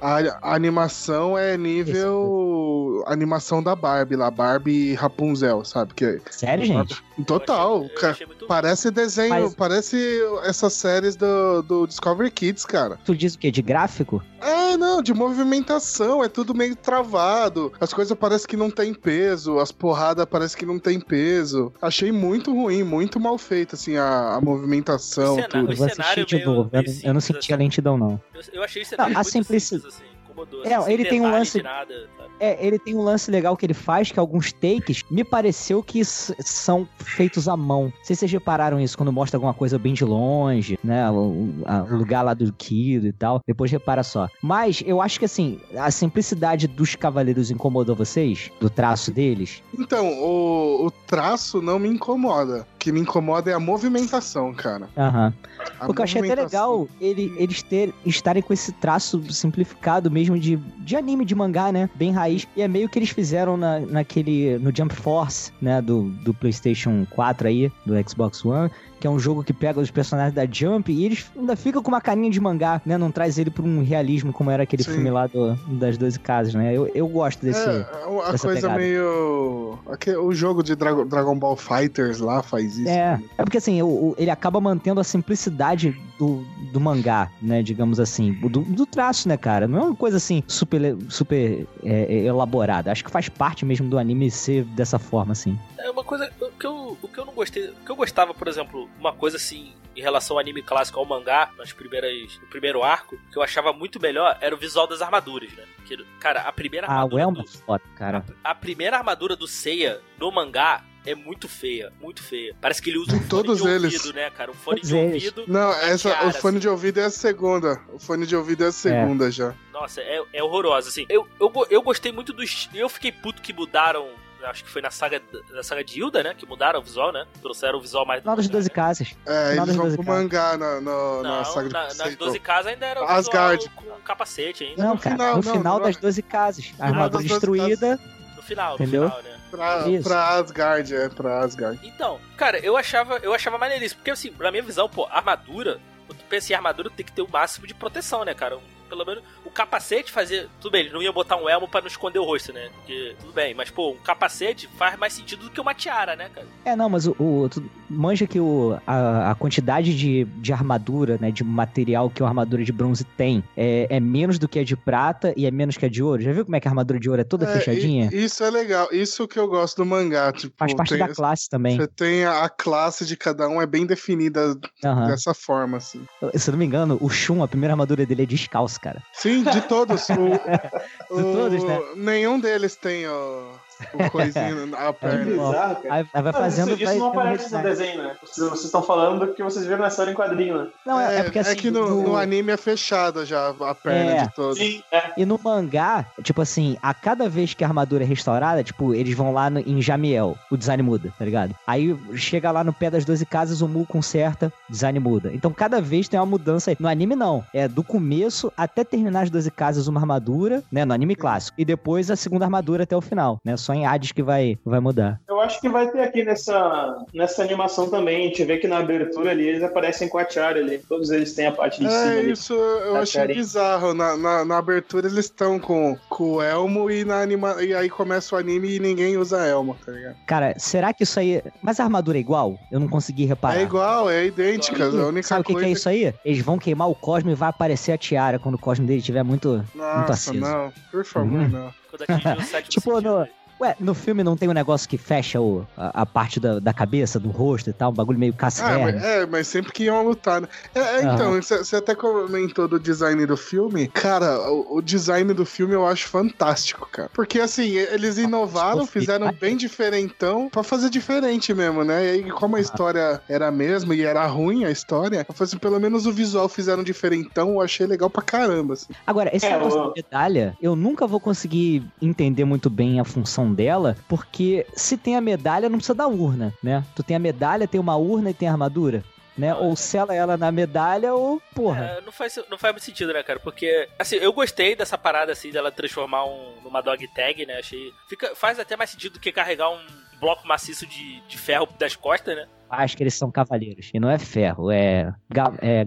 A, a animação é nível animação da Barbie lá, Barbie e Rapunzel, sabe? Que Sério, gente? total, Eu achei, eu cara. achei muito Parece desenho, Mas- parece essas séries do, do Discovery Kids, cara. Tu diz o quê? De gráfico? É, não, de movimentação, é tudo meio travado. As coisas parecem que não tem peso, as porradas parecem que não tem peso. Achei muito ruim, muito mal feito, assim, a, a movimentação, O cenário- tudo. Eu vou cenário assistir de meio- novo. Eu, meio não- eu não simples, senti a assim. lentidão, não. Eu, eu achei o cenário Não, a muito simplici- simples, assim. Incomodou. É, assim, ele tem um lance- Nada? É, ele tem um lance legal que ele faz, que alguns takes, me pareceu que são feitos à mão. Não sei se vocês repararam isso, quando mostra alguma coisa bem de longe, né? O, a- o lugar lá do Kido e tal. Depois repara só. Mas eu acho que, assim, a simplicidade dos cavaleiros incomodou vocês? Do traço deles? Então, o, o traço não me incomoda. O que me incomoda é a movimentação, cara. Aham. A Porque eu achei até legal ele, eles ter, estarem com esse traço simplificado mesmo de, de anime, de mangá, né? Bem raiz. E é meio que eles fizeram na, naquele. no Jump Force, né? Do, do PlayStation 4 aí, do Xbox One. Que é um jogo que pega os personagens da Jump e eles ainda ficam com uma carinha de mangá, né? Não traz ele pra um realismo como era aquele Sim. filme lá do, das 12 casas, né? Eu, eu gosto desse. É, a dessa coisa pegada. meio. O jogo de Dragon, Dragon Ball Fighters lá faz isso. É, né? é porque assim, o- o- ele acaba mantendo a simplicidade do, do mangá, né? Digamos assim, do, do traço, né, cara? Não é uma coisa assim super, super é, é, elaborada. Acho que faz parte mesmo do anime ser dessa forma, assim. É uma coisa o que eu, o que eu não gostei, o que eu gostava, por exemplo, uma coisa assim em relação ao anime clássico ao mangá, nas primeiras, no primeiro arco, que eu achava muito melhor era o visual das armaduras, né? Que, cara, a primeira Ah, o armadura Elmo é do, foda, cara. a primeira armadura do Seiya no mangá é muito feia, muito feia. Parece que ele usa um fone Todos de eles. ouvido, né, cara? Um fone Todos de eles. ouvido. Não, essa, tiara, o fone assim. de ouvido é a segunda. O fone de ouvido é a segunda já. Nossa, é, é horrorosa, assim. Eu, eu, eu gostei muito dos. Eu fiquei puto que mudaram. Acho que foi na saga, na saga de Hilda, né? Que mudaram o visual, né? Trouxeram o visual mais. Final das mangá, 12 né? casas. É, Final eles vão 12 pro mangá na, no- na Não, saga de na- nas Poseidon. 12 casas ainda era o Asgard. com capacete ainda. Não, no cara. final, no não, final não das é. 12 casas. A armadura das 12 destruída. No final, no Entendeu? final, né? Pra, Isso. pra Asgard, é, pra Asgard. Então, cara, eu achava, eu achava maneiríssimo. Porque, assim, na minha visão, pô, armadura, quando tu pensa em armadura, tem que ter o máximo de proteção, né, cara? Um- Pelo menos o capacete fazia. Tudo bem, eles não iam botar um elmo pra não esconder o rosto, né? Porque, tudo bem, mas, pô, um capacete faz mais sentido do que uma tiara, né, cara? É, não, mas o, o- tu manja que o, a, a quantidade de, de armadura, né, de material que uma armadura de bronze tem é, é menos do que a de prata e é menos que a de ouro. Já viu como é que a armadura de ouro é toda É, fechadinha? e- isso é legal. Isso que eu gosto do mangá. Tipo, Faz parte tem- da classe também. Você tem a, a classe de cada um, é bem definida Aham. dessa forma, assim. Se eu não me engano, o Shun, a primeira armadura dele é descalço, cara. Sim, de todos. O, De o- todos, né? Nenhum deles tem o, o coisinho na Que perna. bizarro, cara. Aí, aí vai Mas fazendo. isso, vai isso não aparece no design. desenho, né? Vocês, vocês estão falando do que vocês viram na história em quadrinho, né? Não, é, é porque assim. que no, no- no anime é fechada já a perna É. de todos. Sim, é. E no mangá, tipo assim, a cada vez que a armadura é restaurada, tipo, eles vão lá no- em Jamiel, o design muda, tá ligado? Aí chega lá no pé das 12 casas, o Mu conserta, o design muda. Então cada vez tem uma mudança aí. No anime não, é do começo até terminar as 12 casas uma armadura, né, no anime clássico. E depois a segunda armadura até o final, né? Só em Hades que vai, vai mudar. Eu acho que vai ter aqui nessa, nessa animação também. A gente vê que na abertura ali eles aparecem com a tiara ali. Todos eles têm a parte de cima É, ali. isso eu Tá achei bizarro. Na, na, na abertura eles estão com, com o elmo e, na anima... e aí começa o anime e ninguém usa elmo, tá ligado? Cara, será que isso aí. Mas a armadura é igual? Eu não consegui reparar. É igual, é idêntica. A única Sabe o que, que coisa é isso aí? Eles vão queimar o Cosmo e vai aparecer a tiara quando o Cosmo dele estiver muito. Nossa, aceso. não. Por favor, Hum. não. Tipo, no-? Ué, no filme não tem um negócio que fecha o, a, a parte da, da cabeça, do rosto e tal, um bagulho meio Ah, cascavel. mas, é, mas sempre que iam lutar, né? É, é, então, você até comentou do design do filme. Cara, o, o design do filme eu acho fantástico, cara. Porque assim, eles inovaram, Ficou fizeram bem diferentão pra fazer diferente mesmo, né? E aí, como a história era a mesma e era ruim a história, eu falei assim, pelo menos o visual fizeram diferentão, eu achei legal pra caramba, assim. Agora, esse É, negócio o- da medalha, eu nunca vou conseguir entender muito bem a função dela, porque se tem a medalha, não precisa da urna, né? Tu tem a medalha, tem uma urna e tem a armadura. Né? Ou sela ela na medalha, ou porra. É, não, faz, não faz muito sentido, né, cara? Porque, assim, eu gostei dessa parada, assim, dela transformar um, numa dog tag, né? Achei. Fica, faz até mais sentido do que carregar um bloco maciço de, de ferro das costas, né? Acho que eles são cavaleiros. E não é ferro, é, ga, é.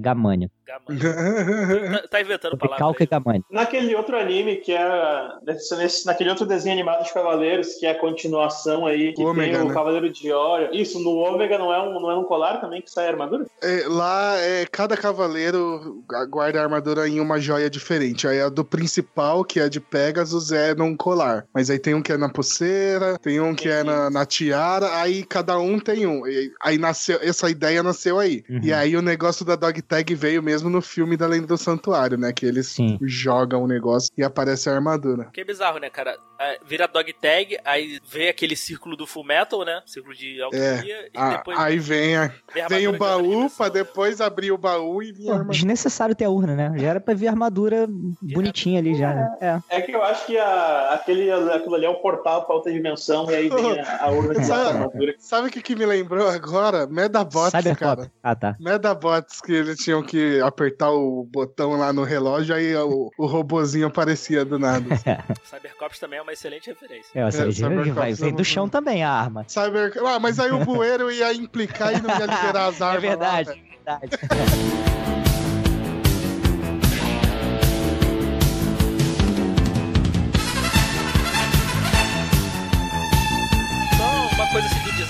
Tá, tá inventando palavra. Calca e gamânio. Naquele outro anime que era. Nesse, naquele outro desenho animado de Cavaleiros, que é a continuação aí, que Ômega, tem o né? Cavaleiro de Ório. Isso, no Ômega não é um, não é um colar também que sai a armadura? É, lá, é, cada cavaleiro guarda a armadura em uma joia diferente. Aí a do principal, que é de Pegasus, é num colar. Mas aí tem um que é na pulseira, tem um que é na, na tiara, aí cada um tem um. E aí nasceu, essa ideia nasceu aí. Uhum. E aí o negócio da dog tag veio mesmo no filme da Lenda do Santuário, né? Que eles Sim. jogam o negócio e aparece a armadura. Que é bizarro, né, cara? É, vira dog tag, aí vê aquele círculo do Full Metal, né? Círculo de alquimia, e Ah, depois aí vem, a- vem, a vem o baú pra né? depois abrir o baú e vir a armadura. desnecessário ter a urna, né? Já era pra ver a armadura bonitinha ali já, né? É. É que eu acho que a, aquele, aquilo ali é o portal pra outra dimensão, e aí vem a, a urna de Sabe- armadura. Sabe o que, que me lembrou agora? Medabots, cara. Ah, tá. Medabots que eles tinham que apertar o botão lá no relógio, aí o, o robozinho aparecia do nada. Cybercops também é uma excelente referência. É, É, Cybercops vai, é vem uma- do chão também a arma. Cyber... Ah, mas aí o bueiro ia implicar e não ia liberar as É armas. lá, verdade, velho. é verdade.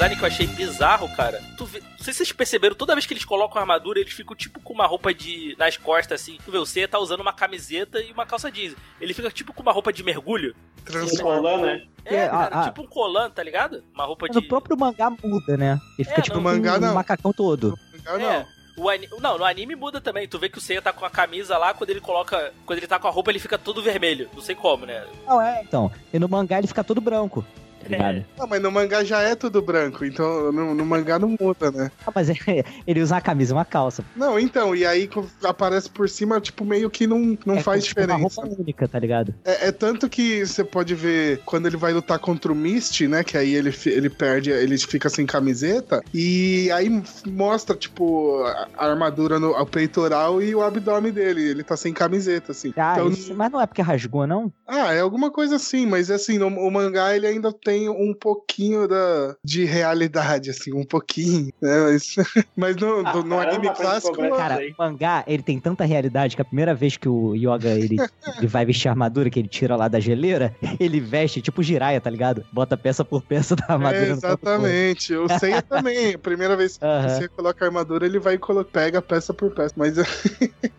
design que eu achei bizarro, cara. Tu vê, não sei se vocês perceberam, toda vez que eles colocam a armadura, eles ficam tipo com uma roupa de. nas costas, assim. Tu vê, o Seiya tá usando uma camiseta e uma calça jeans. Ele fica tipo com uma roupa de mergulho. Transforma. colan, né? É, É, cara, ah, ah. tipo um colan, tá ligado? Uma roupa de. o próprio mangá muda, né? Ele fica É, tipo no mangá um não. macacão todo. Ah, não. É. O ani... Não, no anime muda também. Tu vê que o Seiya tá com a camisa lá, quando ele coloca. Quando ele tá com a roupa, ele fica todo vermelho. Não sei como, né? Não, é, então. E no mangá ele fica todo branco. Ah, mas no mangá já é tudo branco, então no, no mangá não muda, né? Ah, mas é, ele usa uma camisa uma calça. Não, então, e aí aparece por cima, tipo, meio que não, não é faz tipo uma diferença. roupa única, tá ligado? É, é tanto que você pode ver quando ele vai lutar contra o Mist, né? Que aí ele, ele perde, ele fica sem camiseta. E aí mostra, tipo, a, a armadura no o peitoral e o abdômen dele. Ele tá sem camiseta, assim. Ah, Então, isso- mas não é porque rasgou, não? ah, é alguma coisa assim, mas assim, no, o mangá ele ainda tem um pouquinho da, de realidade, assim, um pouquinho, né? Mas, mas no, Ah, do- no caramba, anime clássico. Cara, aí. o mangá, ele tem tanta realidade que a primeira vez que o Yoga, ele, ele vai vestir a armadura, que ele tira lá da geleira, ele veste tipo Jiraiya, tá ligado? Bota peça por peça da armadura É, próprio corpo. exatamente. O Seiya também. A primeira vez que você coloca a armadura, ele vai e pega peça por peça. Mas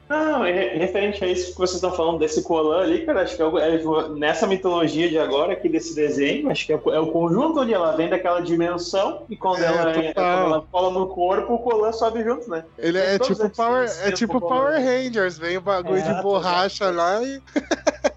Não, e- referente a isso que vocês estão falando desse colan ali, cara, acho que é, é nessa mitologia de agora, aqui desse desenho, acho que é, o- é o conjunto ali, ela vem daquela dimensão e quando, É, ela, total. quando ela cola no corpo, o colan sobe junto, né? ele é tipo esses Power, é tipo Power Rangers. Vem o bagulho de Exato, borracha lá e.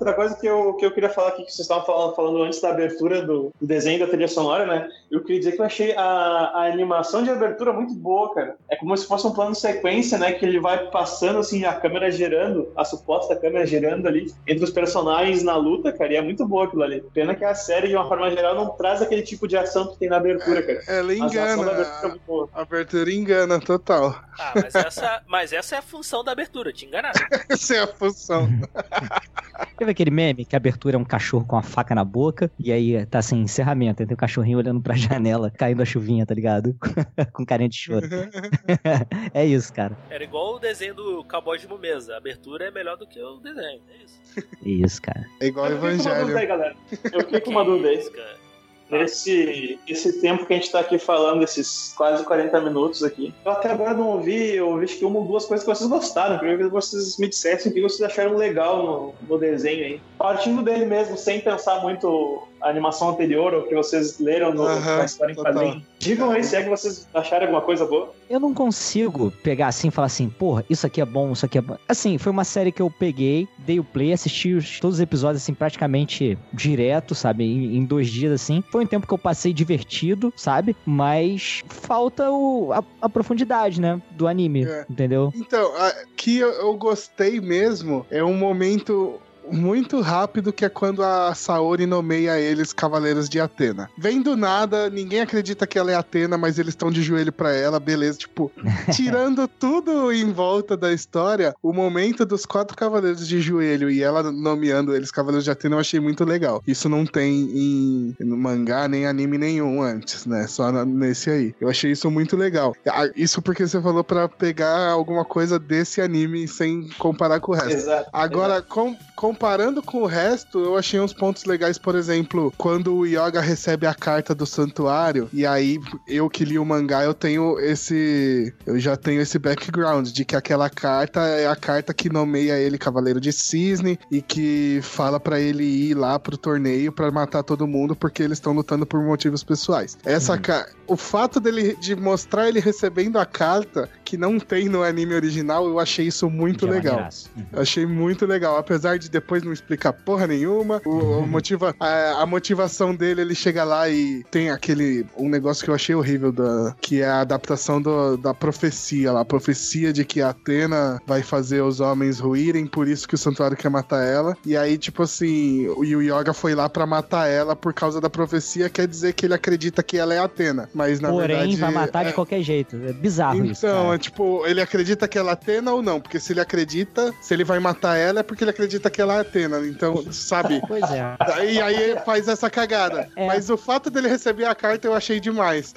Outra coisa que eu, que eu queria falar aqui, que vocês estavam falando, falando antes da abertura do, do desenho da trilha sonora, né? Eu queria dizer que eu achei a, a animação de abertura muito boa, cara. É como se fosse um plano de sequência, né? Que ele vai passando, assim, a câmera girando, a suposta câmera girando ali, entre os personagens na luta, cara, e é muito boa aquilo ali. Pena que a série, de uma forma geral, não traz aquele tipo de ação que tem na abertura, cara. Ela A engana. abertura é muito boa. A abertura engana total. Ah, mas essa, mas essa é a função da abertura, te enganar. Essa é a função. Teve aquele meme que a abertura é um cachorro com a faca na boca, e aí tá sem encerramento, aí tem o cachorrinho olhando pra janela, caindo a chuvinha, tá ligado? com carinha de choro. é isso, cara. Era igual o desenho do Cowboy de Mumesa. A abertura é melhor do que o desenho. É isso. É isso, cara. É igual o Eu fiquei com uma dúvida aí, Evangelho. galera. Eu fiquei com uma dúvida aí. isso, cara. Nesse esse tempo que a gente tá aqui falando, esses quase 40 minutos aqui, eu até agora não ouvi, eu ouvi que uma ou duas coisas que vocês gostaram. Queria que vocês me dissessem o que vocês acharam legal no, no desenho aí. Partindo dele mesmo, sem pensar muito a animação anterior ou que vocês leram no, Aham, na história em quadrinho. Digam aí se é que vocês acharam alguma coisa boa. Eu não consigo pegar assim e falar assim, porra, isso aqui é bom, isso aqui é bom. Assim, foi uma série que eu peguei, dei o play, assisti os- todos os episódios assim praticamente direto, sabe? Em, em dois dias assim. Foi um tempo que eu passei divertido, sabe? Mas falta o, a, a profundidade, né? Do anime, É. entendeu? Então, a, que eu, eu gostei mesmo é um momento muito rápido que é quando a Saori nomeia eles Cavaleiros de Atena. Vem do nada, ninguém acredita que ela é Atena, mas eles estão de joelho pra ela, beleza. Tipo, tirando tudo em volta da história, o momento dos quatro cavaleiros de joelho e ela nomeando eles Cavaleiros de Atena eu achei muito legal. Isso não tem em, mangá nem anime nenhum antes, né? Só nesse aí. Eu achei isso muito legal. Ah, Isso porque você falou pra pegar alguma coisa desse anime sem comparar com o resto. Exato. Agora, com- comparando com o resto, eu achei uns pontos legais, por exemplo, quando o Yoga recebe a carta do santuário, e aí eu que li o mangá, eu tenho esse. Eu já tenho esse background de que aquela carta é a carta que nomeia ele Cavaleiro de Cisne e que fala pra ele ir lá pro torneio pra matar todo mundo porque eles estão lutando por motivos pessoais. Essa ca- O fato dele de mostrar ele recebendo a carta que não tem no anime original, eu achei isso muito é legal. Uhum. Eu Achei muito legal, apesar de depois não explicar porra nenhuma. O, motiva, a, a motivação dele, ele chega lá e tem aquele um negócio que eu achei horrível da que é a adaptação do- da profecia lá, a profecia de que a Atena vai fazer os homens ruírem, por isso que o santuário quer matar ela. E aí tipo assim, o o Yoga foi lá pra matar ela por causa da profecia, quer dizer que ele acredita que ela é Atena, mas na Porém, verdade vai matar é- de qualquer jeito. É bizarro isso. então, é tipo, ele acredita que ela é Atena ou não? Porque se ele acredita, se ele vai matar ela, é porque ele acredita que ela é Atena. Então, sabe? Pois é. E aí faz essa cagada. É. Mas o fato dele receber a carta eu achei demais.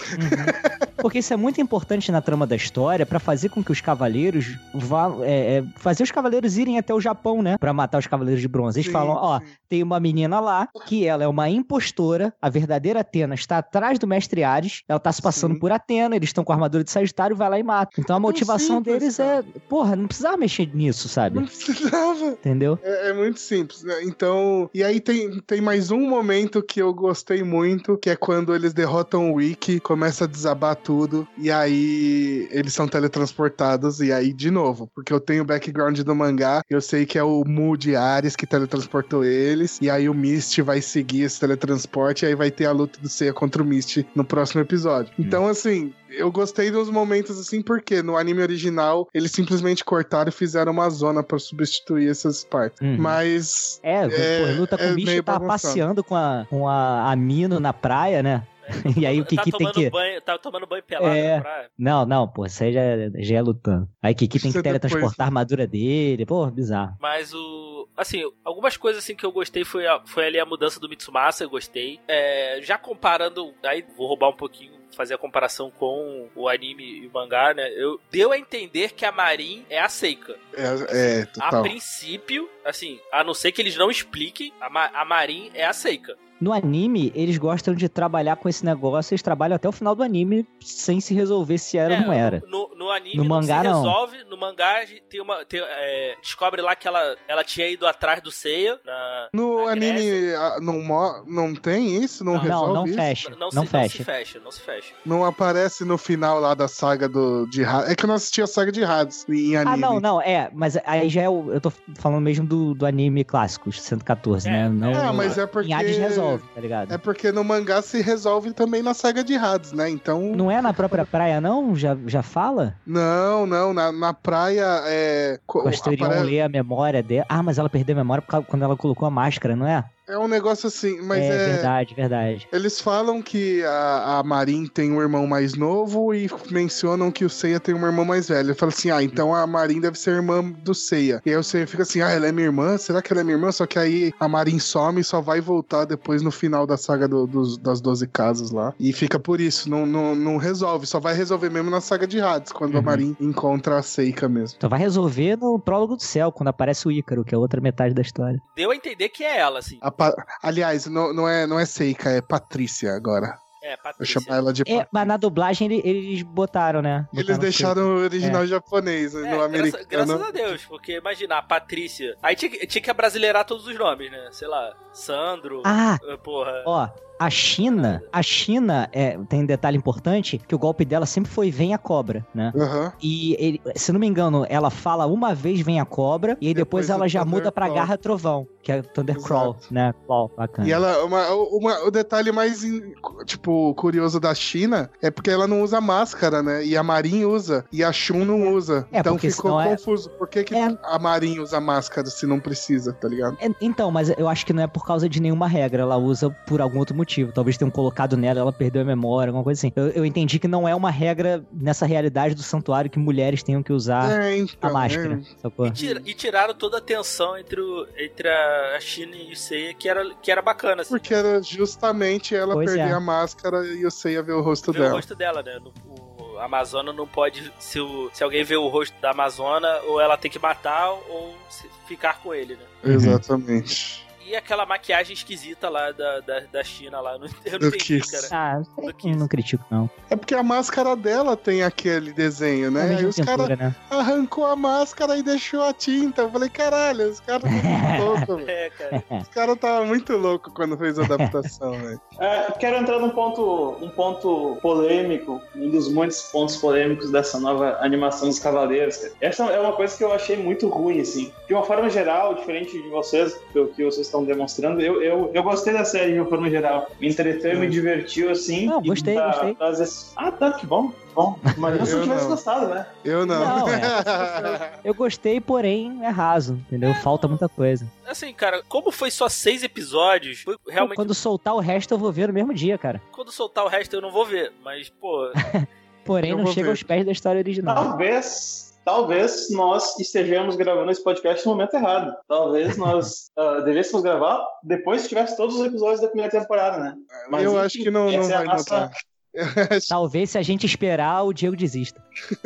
Porque isso é muito importante na trama da história pra fazer com que os cavaleiros vá, é, é, fazer os cavaleiros irem até o Japão, né? Pra matar os cavaleiros de bronze. Eles Sim, falam, ó, sim. tem uma menina lá que ela é uma impostora, a verdadeira Atena está atrás do mestre Ares, ela tá se passando Sim. por Atena, eles estão com a armadura de Sagitário, vai lá e mata. Então a tão motivação simples, deles é, porra, não precisava mexer nisso, sabe? Não precisava. Entendeu? É, é muito simples, né? Então. E aí tem, tem mais um momento que eu gostei muito, que é quando eles derrotam o Wiki, começa a desabar tudo, e aí eles são teletransportados, e aí, de novo, porque eu tenho o background do mangá, eu sei que é o Mu de Ares que teletransportou eles, e aí o Mist vai seguir esse teletransporte, e aí vai ter a luta do Seiya contra o Mist no próximo episódio. Então, assim. Eu gostei dos momentos assim, porque no anime original eles simplesmente cortaram e fizeram uma zona pra substituir essas partes. Uhum. Mas É, É, pô, luta com é o bicho tá passeando com a, com a, a Mino na praia, né? E aí o tá Kiki tem tomando que. banho, tá tomando banho pelado É. na praia. Não, não, pô, isso aí já, já é lutando. Aí Kiki tem que é depois. teletransportar a armadura dele. Pô, bizarro. Mas o. Assim, algumas coisas assim que eu gostei foi, a- foi ali a mudança do Mitsumasa, eu gostei. É, já comparando. Aí vou roubar um pouquinho, fazer a comparação com o anime e o mangá, né? Eu, deu a entender que a Marin é a Seika. é, é A total. princípio, assim, a não ser que eles não expliquem, a, Ma a Marin é a Seika. No anime, eles gostam de trabalhar com esse negócio, eles trabalham até o final do anime sem se resolver se era É, ou não era. No, no anime No não mangá, não. resolve. No mangá a tem uma. tem, é, descobre lá que ela, ela tinha ido atrás do Seiya. Na, No na anime ah, não, não tem isso? Não, Não, resolve Não, não isso? fecha. Não, Não, se, não se fecha. fecha, não se fecha. Não aparece no final lá da saga do, de Hades. É que eu não assisti a saga de Hades em anime. Ah, não, não, é, mas aí já é o. Eu tô falando mesmo do, do anime clássico, 114, É, né? Não, Ah, mas é porque... Em Hades resolve, tá ligado? É porque no mangá se resolve também na saga de Hades, né? Então... Não é na própria praia, não? Já, já fala? Não, não. Na, na praia é... apare- lê a memória dela. Ah, mas ela perdeu a memória causa- quando ela colocou a máscara, não é? É um negócio assim, mas é, é... verdade, verdade. Eles falam que a, a Marin tem um irmão mais novo e mencionam que o Seiya tem uma irmã mais velha. Fala assim, ah, então a Marin deve ser irmã do Seiya. E aí o Seiya fica assim, ah, ela é minha irmã? Será que ela é minha irmã? Só que aí a Marin some e só vai voltar depois no final da saga do- dos, das 12 casas lá. E fica por isso, não, não, não resolve. Só vai resolver mesmo na saga de Hades, quando a Uhum. Marin encontra a Seika mesmo. Então vai resolver no prólogo do céu, quando aparece o Ícaro, que é a outra metade da história. Deu a entender que é ela, assim. A pa- Aliás, não, não, é, não é Seika, é Patrícia agora. É, Eu Patrícia. chamar ela de É, mas na dublagem ele- eles botaram, né? Eles Botaram deixaram o original japonês, É, no graça- americano. graças a Deus, porque imagina, a Patrícia. Aí tinha, que- tinha que abrasileirar todos os nomes, né? Sei lá, Sandro, Ah, eh, porra. ó, a China, a China é, tem um detalhe importante que o golpe dela sempre foi vem a cobra, né? Aham. E ele- se não me engano, ela fala uma vez vem a cobra e aí depois, Depois ela já muda pra Thundercrawl. garra trovão, que é Thundercrawl, né? Claw, bacana. E ela, uma, uma- o detalhe mais, in- tipo, curioso da China é porque ela não usa máscara, né? E a Marin usa, e a Shun não usa. É, então ficou é- confuso. Por que, que É. a Marin usa máscara se não precisa, tá ligado? É, Então, mas eu acho que não é por causa de nenhuma regra, ela usa por algum outro motivo. Talvez tenham colocado nela, ela perdeu a memória, alguma coisa assim. Eu, eu entendi que não é uma regra nessa realidade do santuário que mulheres tenham que usar é, a então. máscara, é. sacou? E, tira- e tiraram toda a tensão entre, o- entre a China e o Seiya, que era, que era bacana, assim. Porque era justamente ela Pois perder é. a máscara e você ia ver o rosto ver o dela. rosto dela, né? O a Amazona não pode. Se, o- se alguém vê o rosto da Amazona, ou ela tem que matar ou ficar com ele, né? Uhum. Exatamente. E aquela maquiagem esquisita lá da, da, da China lá. não- Eu não Do entendi, Kiss. cara. Ah, Do Kiss. não critico, não. É porque a máscara dela tem aquele desenho, né? Aí mesma os caras né? arrancou a máscara e deixou a tinta. Eu falei, caralho, os caras estão muito loucos, velho. É, cara. Os caras estavam muito loucos quando fez a adaptação, velho. É, quero entrar num ponto, um ponto polêmico, um dos muitos pontos polêmicos dessa nova animação dos Cavaleiros. cara. Essa é uma coisa que eu achei muito ruim, assim. De uma forma geral, diferente de vocês, do que vocês estão demonstrando, eu, eu, eu gostei da série de uma forma geral. Me entreteu, me divertiu, assim. Não, gostei, dá- gostei. dá esse- Ah, tá, que bom, bom. Mas se eu Eu tivesse não. gostado, né? Eu não. Não, Eu gostei, porém é raso, entendeu? Falta muita coisa. Assim, cara, como foi só seis episódios, foi realmente. Quando soltar o resto, eu vou ver no mesmo dia, cara. Quando soltar o resto eu não vou ver. Mas, pô. Porém, Eu não chega ver. aos pés da história original. Talvez, talvez nós estejamos gravando esse podcast no momento errado. Talvez nós ah, devêssemos gravar depois que tivesse todos os episódios da primeira temporada, né? Mas, eu enfim, acho que não, não é vai nossa- notar. Talvez se a gente esperar, o Diego desista.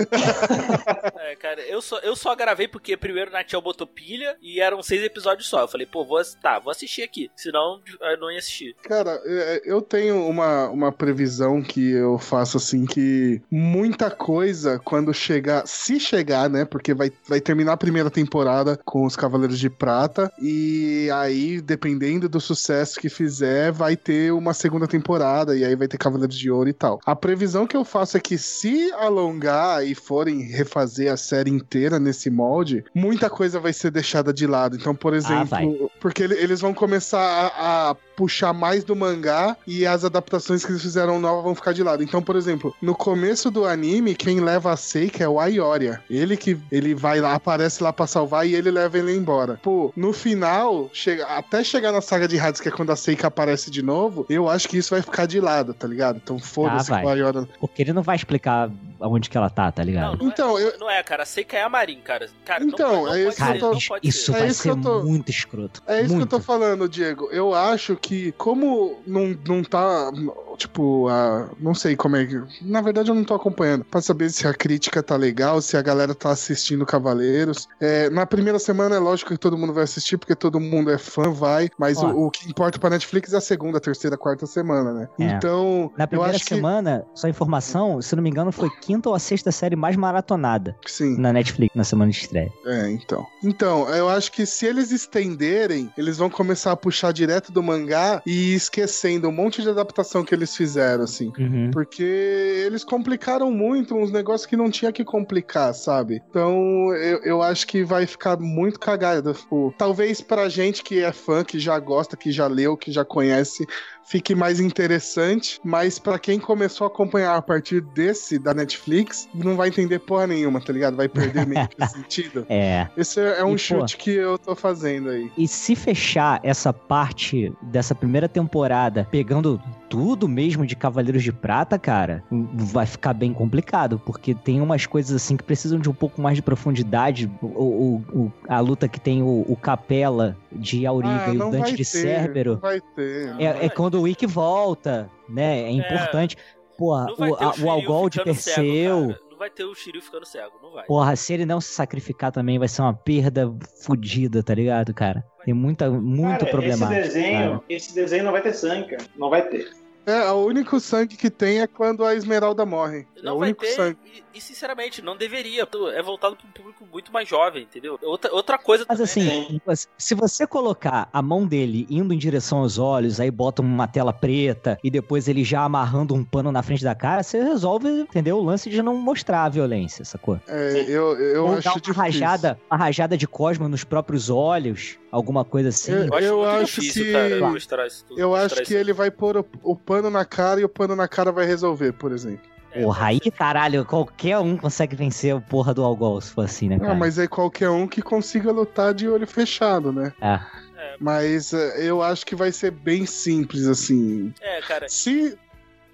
É, cara, eu só, eu só gravei porque primeiro na Tchau botou pilha e eram seis episódios só. Eu falei, pô, vou, tá, vou assistir aqui. Senão eu não ia assistir. Cara, é, eu tenho uma, uma previsão que eu faço assim que muita coisa quando chegar, se chegar, né? Porque vai, vai terminar a primeira temporada com os Cavaleiros de Prata e aí, dependendo do sucesso que fizer, vai ter uma segunda temporada e aí vai ter Cavaleiros de Ouro e tal. A previsão que eu faço é que se alongar e forem refazer a série inteira nesse molde, muita coisa vai ser deixada de lado. Então, por exemplo, vai. porque ele- eles vão começar a, a puxar mais do mangá e as adaptações que eles fizeram novas vão ficar de lado. Então, por exemplo, no começo do anime, quem leva a Seika é o Aioria. Ele que ele vai lá, aparece lá pra salvar e ele leva ele embora. Pô, no final, chega, até chegar na saga de Hades, que é quando a Seika aparece de novo, eu acho que isso vai ficar de lado, tá ligado? Então foda-se Ah, vai. que o Aioria. Porque ele não vai explicar aonde que ela tá, tá Não, ligado? não Então, é, eu- não é, cara. Seika é a Marin, cara. Cara, Então, não, é não isso pode que eu tô- não isso. É vai isso que ser tô- muito escroto. É isso muito. que eu tô falando, Diego. Eu acho que, como não, não tá. Tipo, a, não sei como é que. Na verdade, eu não tô acompanhando. Pra saber se a crítica tá legal, se a galera tá assistindo Cavaleiros. É, na primeira semana é lógico que todo mundo vai assistir, porque todo mundo é fã, vai. Mas Ó. o, o que importa pra Netflix é a segunda, terceira, quarta semana, né? É. Então, Na eu primeira semana, só informação, se não me engano, foi quinta ou a sexta série mais maratonada que. Sim. na Netflix na semana de estreia. É, então. Então, eu acho que se eles estenderem, eles vão começar a puxar direto do mangá e ir esquecendo um monte de adaptação que eles fizeram, assim. Uhum. Porque eles complicaram muito uns negócios que não tinha que complicar, sabe? Então eu, eu acho que vai ficar muito cagado. Tipo, talvez pra gente que é fã, que já gosta, que já leu, que já conhece, fique mais interessante. Mas pra quem começou a acompanhar a partir desse da Netflix, não vai entender porra nenhuma, tá ligado? Vai perder meio que sentido. É. Esse é um E, pô, chute que eu tô fazendo aí. E se fechar essa parte dessa primeira temporada pegando tudo mesmo de Cavaleiros de Prata, cara, vai ficar bem complicado, porque tem umas coisas assim que precisam de um pouco mais de profundidade. O, o- o- a luta que tem o, o Capela de Auriga Ah, e o Dante vai de ter, Cérbero. Não vai ter. É, é quando o Wick volta, né? É importante. Porra, Não vai o, a- o o Algol de cego, Perseu. cara. Não vai ter o Shiryu ficando cego, não vai. Porra, se ele não se sacrificar também vai ser uma perda fodida, tá ligado, cara? Tem muita, muito Cara, problemático. Esse desenho, cara. esse desenho não vai ter sangue, cara. Não vai ter. É, o único sangue que tem é quando a Esmeralda morre. é Não o vai único ter, sangue. e, e, sinceramente, não deveria. É voltado para um público muito mais jovem, entendeu? Outra, outra coisa Mas também, né? assim, se você colocar a mão dele indo em direção aos olhos, aí bota uma tela preta e depois ele já amarrando um pano na frente da cara, você resolve, entendeu? O lance de não mostrar a violência, sacou? É, eu, eu Ou acho dar uma difícil. rajada, uma rajada de cosmo nos próprios olhos, alguma coisa assim. Eu- Eu acho eu muito acho difícil, que- cara, mostrar isso tudo. Eu acho que isso. ele vai pôr o, o pano na cara e o pano na cara vai resolver, por exemplo. É, Porra, aí, caralho, qualquer um consegue vencer a porra do Algol, se for assim, né, cara? Ah, mas é qualquer um que consiga lutar de olho fechado, né? É. É, Mas eh, eu acho que vai ser bem simples, assim. é, cara, Se,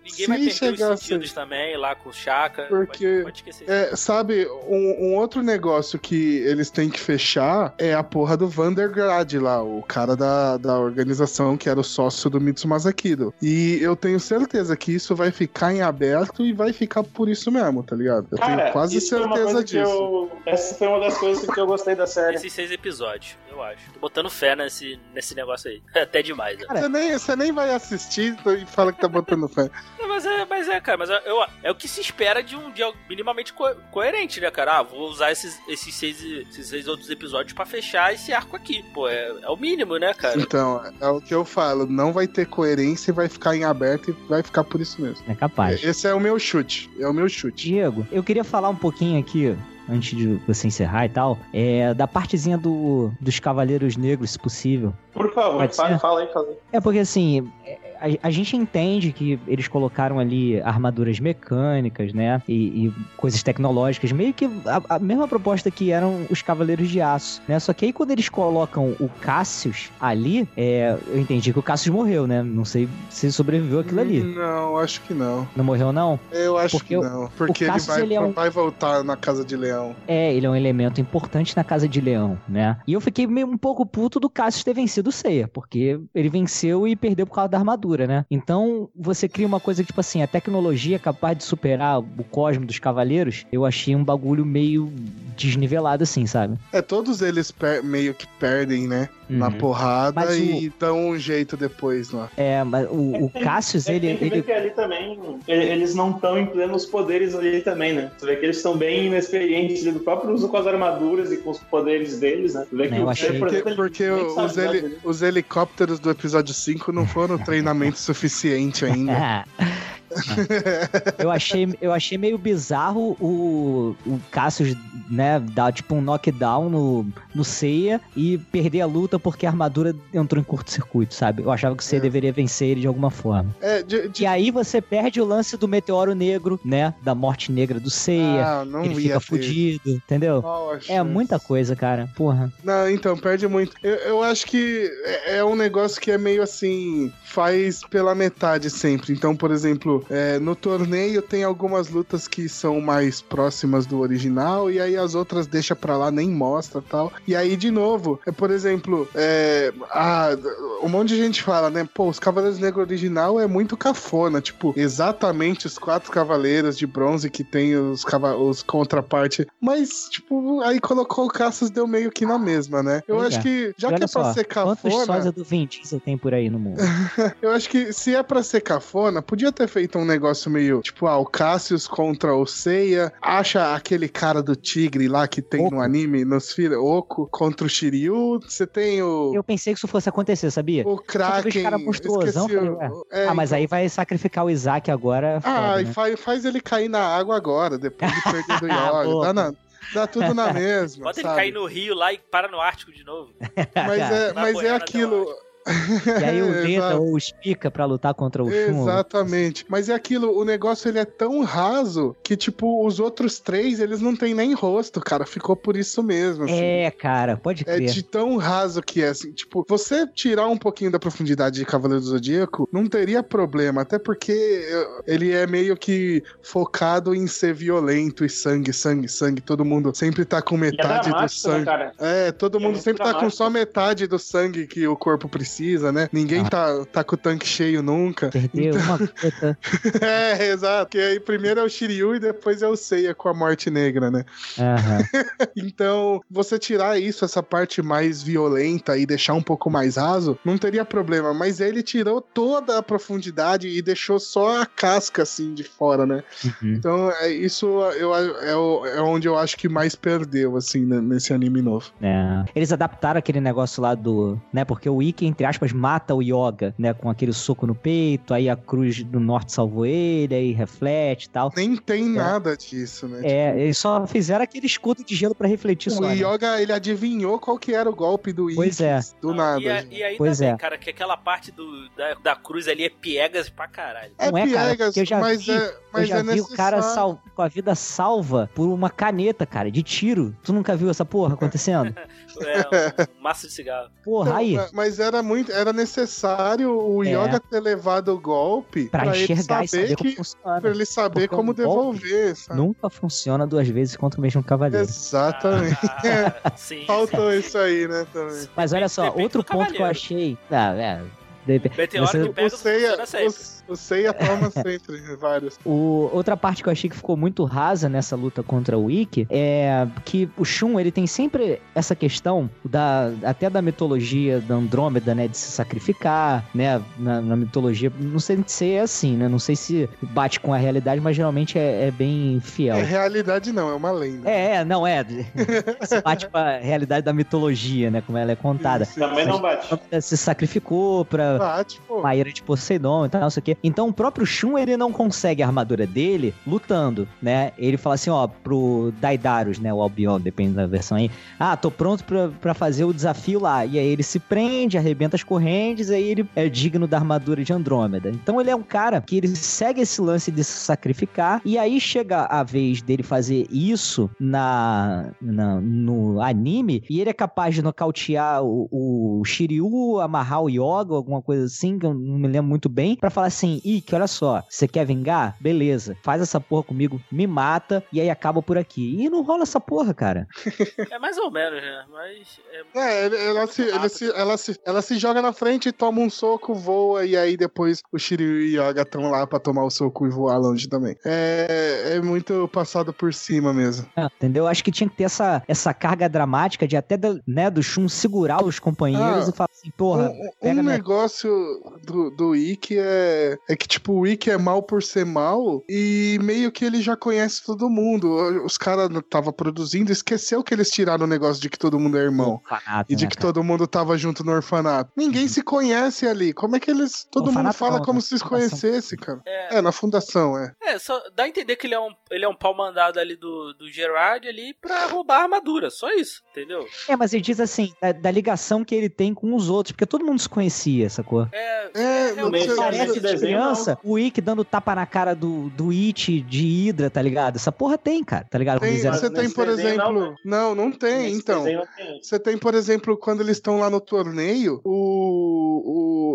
ninguém Se vai perder chegasse- os sentidos também lá com o Chaka. Porque- Pode, pode esquecer. é, sabe, um, um outro negócio que eles têm que fechar é a porra do Vandergrad lá, o cara da, da organização que era o sócio do Mitsumasa Kido. E eu tenho certeza que isso vai ficar em aberto e vai ficar por isso mesmo, tá ligado? Eu Cara, tenho quase uma certeza disso. eu- Essa foi uma das coisas que eu gostei da série. Esses seis episódios, eu acho. Tô botando fé nesse, nesse negócio aí. Até demais. né? Cara, Você nem, você nem vai assistir e fala que tá botando fé. Mas é, mas é, cara, mas eu, eu- é o que se espera de um dia minimamente co- coerente, né, cara? Ah, vou usar esses, esses, seis, esses seis outros episódios pra fechar esse arco aqui. Pô, é, é o mínimo, né, cara? Então, é o que eu falo, não vai ter coerência e vai ficar em aberto e vai ficar por isso mesmo. É capaz. Esse é o meu chute, é o meu chute. Diego, eu queria falar um pouquinho aqui, antes de você encerrar e tal, é, da partezinha do, dos Cavaleiros Negros, se possível. Por favor, fala, fala aí, fala aí. É porque assim, é, a, a gente entende que eles colocaram ali armaduras mecânicas, né? E, e coisas tecnológicas, meio que a, a mesma proposta que eram os Cavaleiros de Aço, né? Só que aí quando eles colocam o Cassius ali, é, eu entendi que o Cassius morreu, né? Não sei se sobreviveu aquilo ali. Não, acho que não. Não morreu, não? Eu acho Porque que não. Porque ele Cassius, vai, ele é um- vai voltar na Casa de Leão. É, ele é um elemento importante na Casa de Leão, né? E eu fiquei meio um pouco puto do Cassius ter vencido o Seiya, porque ele venceu e perdeu por causa da armadura, né? Então, você cria uma coisa que, tipo assim, a tecnologia capaz de superar o cosmo dos cavaleiros, eu achei um bagulho meio desnivelado, assim, sabe? É, todos eles meio que perdem, né? Na Uhum. porrada Mas e dão um jeito depois lá. É, mas o, o Cassius, É, ele... tem que ver ele... que ali também, ele- eles não estão em plenos poderes ali também, né? Você vê que eles estão bem inexperientes do próprio uso com as armaduras e com os poderes deles, né? Você vê que É, eu o achei Porque, exemplo, porque os, nada heli- os helicópteros do episódio 5 não foram treinamento suficiente ainda. eu achei, eu achei meio bizarro o, o Cassius, né, dar tipo um knockdown no, no Seiya e perder a luta porque a armadura entrou em curto-circuito, sabe? Eu achava que o Seiya É. deveria vencer ele de alguma forma. É, de, de- E aí você perde o lance do meteoro negro, né? Da morte negra do Seiya. Ah, não ele fica ter. fudido, entendeu? A É muita coisa, cara. Porra. Não, então, perde muito. Eu, eu acho que é, é um negócio que é meio assim, faz pela metade sempre. Então, por exemplo, é, no torneio tem algumas lutas que são mais próximas do original, e aí as outras deixa pra lá, nem mostra tal. E aí, de novo, é, por exemplo, é, a- um monte de gente fala, né? Pô, os Cavaleiros Negros original é muito cafona. Tipo, exatamente os quatro cavaleiros de bronze que tem os, os contraparte. Mas, tipo, aí colocou o Cassius, deu meio que na mesma, né? Eu Pois acho é. que, já que é pra só, ser quantos cafona, sósia do Vin Diesel tem por aí no mundo? eu acho que se é pra ser cafona, podia ter feito um negócio meio, tipo, ah, o Cassius contra o Seiya, acha aquele cara do tigre lá que tem Oco. no anime, nos filhos, Oco, contra o Shiryu, você tem o... Eu pensei que isso fosse acontecer, sabia? O Kraken, os caras monstruosão, o- falei, ué. é, ah, mas então- aí vai sacrificar o Isaac agora. é Ah, foda, e né? faz, faz ele cair na água agora, depois de perder do Ah, Yoga. boa. Dá, na- dá tudo na mesma, Bota ele cair no Rio lá e para no Ártico de novo. Mas é, mas é aquilo... E aí o Veda ou o Spica pra lutar contra o Shun. Exatamente. Mas é aquilo, o negócio ele é tão raso que, tipo, os outros três, eles não têm nem rosto, cara. Ficou por isso mesmo, assim. É, cara, pode É crer. de tão raso que é, assim, tipo, você tirar um pouquinho da profundidade de Cavaleiro do Zodíaco, não teria problema, até porque ele é meio que focado em ser violento e sangue, sangue, sangue, todo mundo sempre tá com é metade do né, sangue. cara? É, todo É mundo muito sempre tá com só metade do sangue que o corpo precisa, precisa, né? Ninguém Ah. tá, tá com o tanque cheio nunca. Perder uma gota. É, exato. Que aí primeiro é o Shiryu e depois é o Seiya com a morte negra, né? Aham. Então, você tirar isso, essa parte mais violenta e deixar um pouco mais raso, não teria problema. Mas ele tirou toda a profundidade e deixou só a casca, assim, de fora, né? Uhum. Então, é, isso eu, é, o- é onde eu acho que mais perdeu, assim, né, nesse anime novo. É. Eles adaptaram aquele negócio lá do. né? Porque o Ikki, entre aspas, mata o Yoga, né? Com aquele soco no peito, aí a cruz do norte salvou ele, aí reflete e tal. Nem tem nada disso, né? É, eles só fizeram aquele escudo de gelo pra refletir Tipo, só. o né? Yoga, ele adivinhou qual que era o golpe do. Pois é. Do Não, nada. E, a- e aí Pois também, é. cara, que aquela parte do, da, da cruz ali é piegas pra caralho. É Não é, cara, piegas, porque eu já mas vi- é, mas eu já é vi o cara sal- com a vida salva por uma caneta, cara, de tiro. Tu nunca viu essa porra acontecendo? É, um maço de cigarro. Porra, Não, aí. ma- Mas era muito, era necessário o É. Yoga ter levado o golpe Pra pra, ele enxergar e saber saber como que, funciona. pra ele saber Porque como golpe devolver, sabe? Nunca funciona duas vezes contra o mesmo cavaleiro. Exatamente. Ah, sim. Faltou isso aí, né, também. Mas olha só, Depende outro ponto que eu cavaleiro. achei. Ah, é. dep- Bem, tem hora Você- que pega O Seiya, funciona sempre. o, o Seiya toma sempre, vários. O, outra parte que eu achei que ficou muito rasa nessa luta contra o Ikki é que o Shun, ele tem sempre essa questão da até da mitologia da Andrômeda, né, de se sacrificar, né, na, na mitologia, não sei se é assim, né, não sei se bate com a realidade, mas geralmente é, é bem fiel. É realidade não, é uma lenda. É, é, não é. Se bate com a realidade da mitologia, né, como ela é contada. Isso, Também não bate. Se sacrificou pra Bate, pô. uma ira de Poseidon e tal, não sei o quê. Então o próprio Shun, ele não consegue a armadura dele lutando, né? Ele fala assim, ó, pro Daidaros, né? O Albion, depende da versão aí. Ah, tô pronto pra fazer o desafio lá. E aí ele se prende, arrebenta as correntes, aí ele é digno da armadura de Andrômeda. Então ele é um cara que ele segue esse lance de se sacrificar, e aí chega a vez dele fazer isso na, na- no anime, e ele é capaz de nocautear o, o Shiryu, amarrar o Yoga, alguma coisa assim, que eu não me lembro muito bem, pra falar assim, Ike, olha só, você quer vingar? Beleza, faz essa porra comigo, me mata, e aí acaba por aqui. E não rola essa porra, cara. É mais ou menos, né? Mas. É... É, ele- ela se, ele se- ela, se, ela se joga na frente, toma um soco, voa, e aí depois o Shiryu e o Yoga estão lá pra tomar o soco e voar longe também. É, é muito passado por cima mesmo. É, entendeu? Acho que tinha que ter essa, essa carga dramática de até do, né, do Shun segurar os companheiros Ah, e falar assim, porra, um pega um minha negócio do, do Ikki é, é que, tipo, o Ikki é mal por ser mal e meio que ele já conhece todo mundo. Os caras tava produzindo, esqueceu que eles tiraram o negócio de que todo mundo é irmão. orfanato, E de né, que cara? todo mundo tava junto no orfanato. Ninguém se conhece ali. Como é que eles. Todo mundo Orfanato fala não, como na se conhecesse, cara. É, É, na fundação, é. é, só dá a entender que ele é um, ele é um pau mandado ali do, do Gerard ali pra roubar a armadura. Só isso, entendeu? É, mas ele diz assim, da, da ligação que ele tem com os outros, porque todo mundo se conhecia, sacou? É, É, realmente. você- Parece criança, o Ikki dando tapa na cara do, do It de Hydra, tá ligado? Essa porra tem, cara, tá ligado? Tem, você tem, por exemplo. não? Não, não tem, Nesse então. tem. Você tem, por exemplo, quando eles estão lá no torneio, o-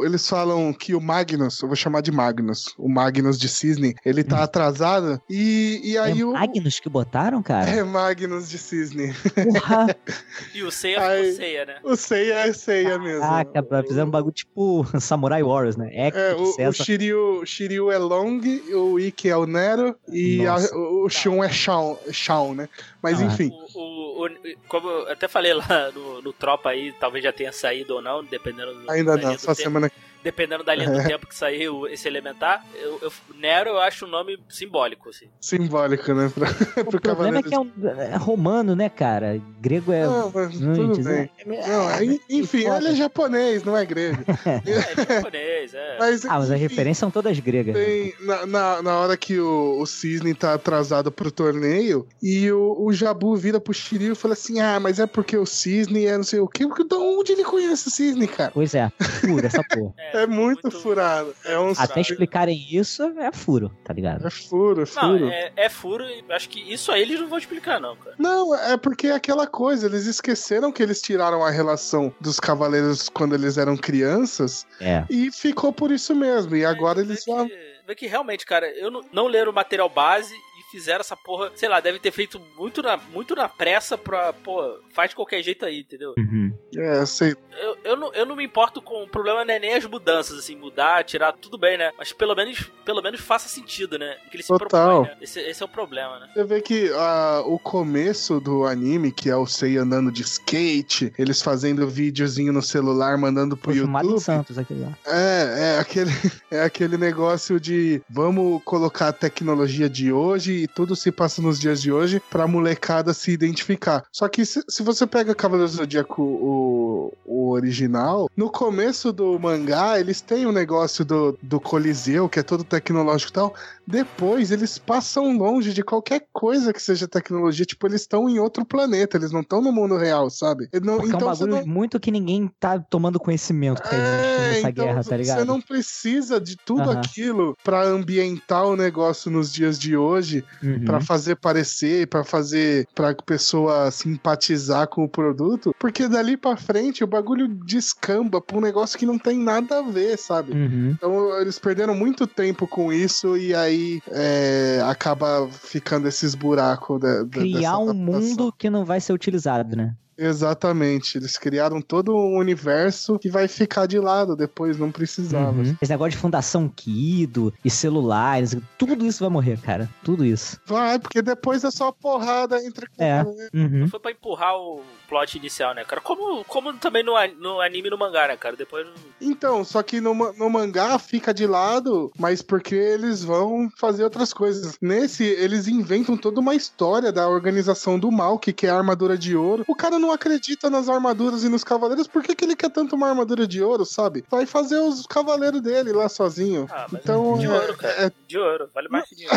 eles falam que o Magnus, eu vou chamar de Magnus, o Magnus de Cisne, ele tá atrasado, e, e aí é o. Magnus que botaram, cara? É Magnus de Cisne. E o Seiya Ai. ficou Seiya, né? O Seiya é Seiya mesmo. Caraca, bro, fizeram um bagulho tipo Samurai Warriors, né? É, Hector, o, o. Shiryu, Shiryu é Long, o Ikki é o Nero e a- o, o Shun é Shawn, Shawn, né? Mas Ah. enfim. O, o- o- como eu até falei lá no, no Tropa aí, talvez já tenha saído ou não, dependendo do, Ainda da não, só tempo. semana Dependendo da linha do tempo que saiu esse elementar, eu, eu- Nero eu acho um nome simbólico, assim. simbólico, né? Pra, O pro problema é que é, um, é romano, né, cara? Grego é Não, mas antes, tudo bem. né? Não, aí, enfim, foda. ele é japonês, não é grego. É japonês, é. Mas, Ah, mas as referências são todas gregas. né? Tem, na, na, na hora que o, o Cisne tá atrasado pro torneio, e o, o Jabu vira pro Shiryu e fala assim: Ah, mas é porque o Cisne é não sei o quê. Porque de onde ele conhece o Cisne, cara? Pois é, furo essa porra. É muito, furado. É um Até explicarem isso, é furo, tá ligado? É furo, é Não, furo. é, é furo e acho que isso aí eles não vão explicar, não, cara. Não, é porque é aquela coisa, eles esqueceram que eles tiraram a relação dos cavaleiros quando eles eram crianças É. e ficou por isso mesmo. E agora Vê eles já. que, vê que realmente, cara, eu não, não leram o material base fizeram essa porra, sei lá, devem ter feito muito na, muito na pressa pra, pô, faz de qualquer jeito aí, entendeu? Uhum. É, sei. Eu, eu, não, eu não me importo com o problema, não é nem as mudanças, assim, mudar, tirar, tudo bem, né? Mas pelo menos, pelo menos faça sentido, né? Que ele se Total. propõe, né? Esse, esse é o problema, né? Você vê que ah, o começo do anime, que é o Sei andando de skate, eles fazendo videozinho no celular, mandando pro em YouTube. Santos aquele lá. É, é aquele, é aquele negócio de vamos colocar a tecnologia de hoje e tudo se passa nos dias de hoje pra molecada se identificar. Só que se, se você pega Cavaleiros do Zodíaco, o, o original, no começo do mangá, eles têm o negócio do, do Coliseu, que é todo tecnológico e tal. Depois, eles passam longe de qualquer coisa que seja tecnologia. Tipo, eles estão em outro planeta, eles não estão no mundo real, sabe? Não, Porque é um então bagulho não- muito que ninguém tá tomando conhecimento que tá existindo é, nessa então guerra, tá ligado? Você não precisa de tudo Aham. aquilo pra ambientar o negócio nos dias de hoje, Uhum. pra fazer parecer, pra fazer pra pessoa simpatizar com o produto, porque dali pra frente o bagulho descamba pra um negócio que não tem nada a ver, sabe? Uhum. Então eles perderam muito tempo com isso e aí é, acaba ficando esses buracos da, da, Criar dessa um adaptação. mundo que não vai ser utilizado, né? Exatamente. Eles criaram todo um universo que vai ficar de lado depois, não precisava. Uhum. Esse negócio de fundação Kido e celulares, tudo isso vai morrer, cara. Tudo isso. Vai, porque depois é só porrada entre. É. Uhum. Foi pra empurrar o plot inicial, né, cara? Como, como também no, no anime e no mangá, né, cara? Depois. Então, só que no, no mangá fica de lado, mas porque eles vão fazer outras coisas. Nesse, eles inventam toda uma história da organização do mal, que quer a armadura de ouro. O cara não acredita nas armaduras e nos cavaleiros, por que, que ele quer tanto uma armadura de ouro, sabe? Vai fazer os cavaleiros dele lá sozinho. Ah, mas Então, de é- ouro, cara. é- De ouro, vale mais que dinheiro.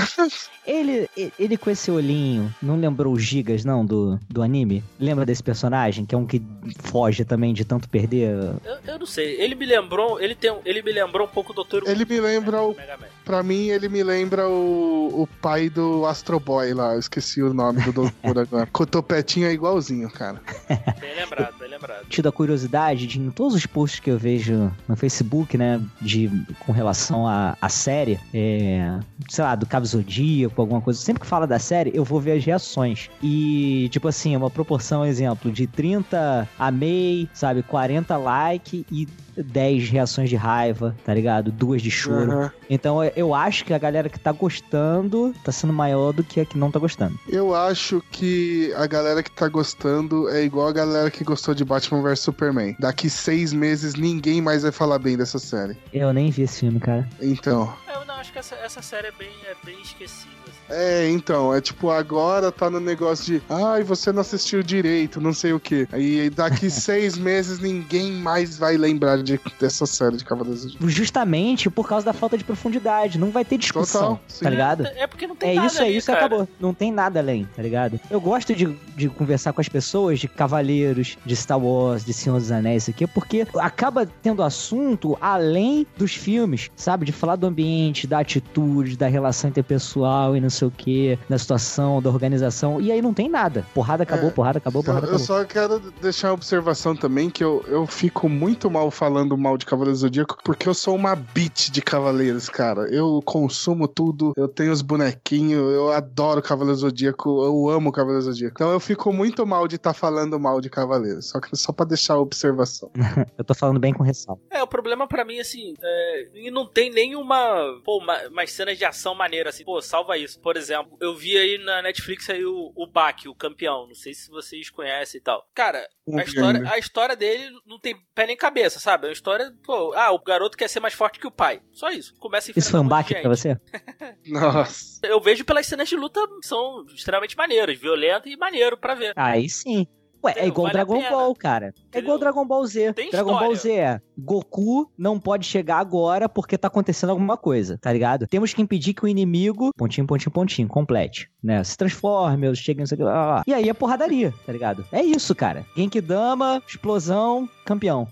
Ele, ele, ele com esse olhinho, não lembrou os gigas, não, do, do anime? Lembra desse personagem, que é um que foge também de tanto perder? Eu, eu não sei. Ele me lembrou. Ele, tem, um- ele me lembrou um pouco do Dr. Ele me lembra o. Pra mim, ele me lembra o, o pai do Astro Boy lá. Eu esqueci o nome do doutor agora. Cotopetinho é igualzinho, cara. Bem lembrado, bem lembrado. tido a curiosidade de, em todos os posts que eu vejo no Facebook, né, de, com relação à, à série, é, sei lá, do Cabo Zodíaco, alguma coisa, sempre que fala da série, eu vou ver as reações. E, tipo assim, uma proporção, exemplo, de 30 amei, sabe, 40 like e 10 reações de raiva, tá ligado? Duas de choro. Aham. Então eu- eu acho que a galera que tá gostando tá sendo maior do que a que não tá gostando. Eu acho que a galera que tá gostando é igual a galera que gostou de Batman vs Superman. Daqui seis meses ninguém mais vai falar bem dessa série. Eu nem vi esse filme, cara. Então. Acho que essa, essa série é bem, é bem esquecível. assim. É, então, é tipo, agora tá no negócio de ai, você não assistiu direito, não sei o quê. Aí daqui seis meses ninguém mais vai lembrar de, dessa série de Cavaleiros do. Justamente por causa da falta de profundidade. Não vai ter discussão, Total, tá ligado? É porque não tem É nada isso, é ali, isso, cara. acabou. Não tem nada além, tá ligado? Eu gosto de, de conversar com as pessoas de Cavaleiros, de Star Wars, de Senhor dos Anéis, isso aqui, porque acaba tendo assunto além dos filmes, sabe? De falar do ambiente, da atitude, da relação interpessoal e não sei o que, da situação, da organização. E aí não tem nada. Porrada acabou, É, porrada acabou, Eu, porrada eu acabou. só quero deixar uma observação também que eu, eu fico muito mal falando mal de Cavaleiros do Zodíaco porque eu sou uma bitch de Cavaleiros, cara. Eu consumo tudo, eu tenho os bonequinhos, eu adoro Cavaleiros do Zodíaco, eu amo Cavaleiros do Zodíaco. Então eu fico muito mal de estar falando mal de Cavaleiros, só que só pra deixar a observação. Eu tô falando bem com ressalva. É, o problema pra mim, assim, é, e não tem nenhuma, pô, uma, umas cenas de ação maneira, assim, pô, salva isso. Por exemplo, eu vi aí na Netflix aí o, o o campeão, não sei se vocês conhecem e tal. Cara, a história, a história dele não tem pé nem cabeça, sabe? É uma história, pô, ah, o garoto quer ser mais forte que o pai. Só isso. Começa a Isso foi um baque pra você? Nossa. Eu vejo pelas cenas de luta, são extremamente maneiras, violentas e maneiro pra ver. Aí sim. Ué, é Entendeu? igual Vale Dragon. Ball, cara. É Entendeu? igual Dragon Ball Z. Tem Dragon Ball Z é Goku não pode chegar agora porque tá acontecendo alguma coisa, tá ligado? Temos que impedir que o inimigo, pontinho, pontinho, pontinho, complete, né? Se transforme, ou chegue, não sei o que, lá, lá, lá. E aí é porradaria, tá ligado? É isso, cara. Genkidama, explosão, campeão.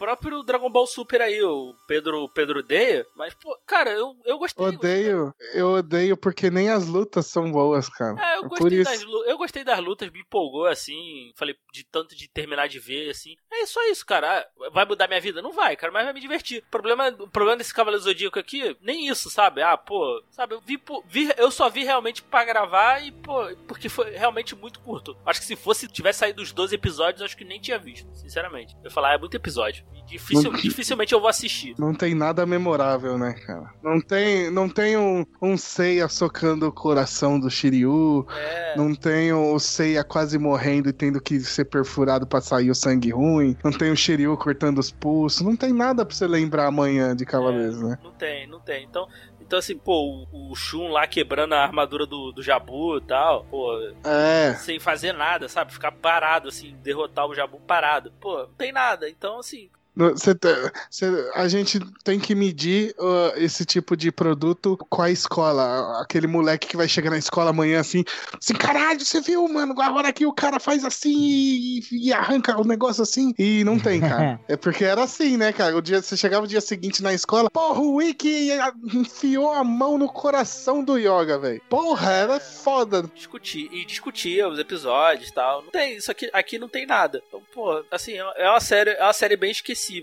Próprio Dragon Ball Super aí, o Pedro, Pedro odeia, mas, pô, cara, eu, eu gostei. Odeio, eu odeio porque nem as lutas são boas, cara. É, eu É gostei, das, eu gostei das lutas, me empolgou, assim, falei, de tanto de terminar de ver, assim. É só isso, cara. Ah, Vai mudar minha vida? Não vai, cara, mas vai me divertir. O problema, o problema desse Cavaleiro Zodíaco aqui, nem isso, sabe? Ah, pô, sabe, eu vi, pô, vi- eu só vi realmente pra gravar e, pô, porque foi realmente muito curto. Acho que se fosse, tivesse saído os 12 episódios, acho que nem tinha visto, sinceramente. Eu ia falar, ah, é muito episódio. Dificil- dificilmente eu vou assistir. Não tem nada memorável, né, cara? Não tem, não tem um, um Seiya socando o coração do Shiryu. É. Não tem o Seiya quase morrendo e tendo que ser perfurado pra sair o sangue ruim. Não tem o Shiryu cortando os pulsos. Não tem nada pra você lembrar amanhã de Cavaleiros, né? Não tem, não tem. Então, então assim, pô, o, Shun lá quebrando a armadura do, do Jabu e tal, pô, É. sem fazer nada, sabe? Ficar parado, assim, derrotar o Jabu parado. Pô, não tem nada. Então, assim, cê tá- cê- a gente tem que medir uh, esse tipo de produto com a escola. Aquele moleque que vai chegar na escola amanhã assim, assim, caralho, você viu, mano? Agora aqui o cara faz assim e, e arranca o negócio assim. E não tem, cara. é porque era assim, né, cara? O dia, você chegava o dia seguinte na escola, porra, o Wiki enfiou a mão no coração do Yoga, velho. Porra, era foda. discutir. E discutia os episódios e tal. Não tem, isso aqui, aqui não tem nada. Então, pô, assim, é uma série, é uma série bem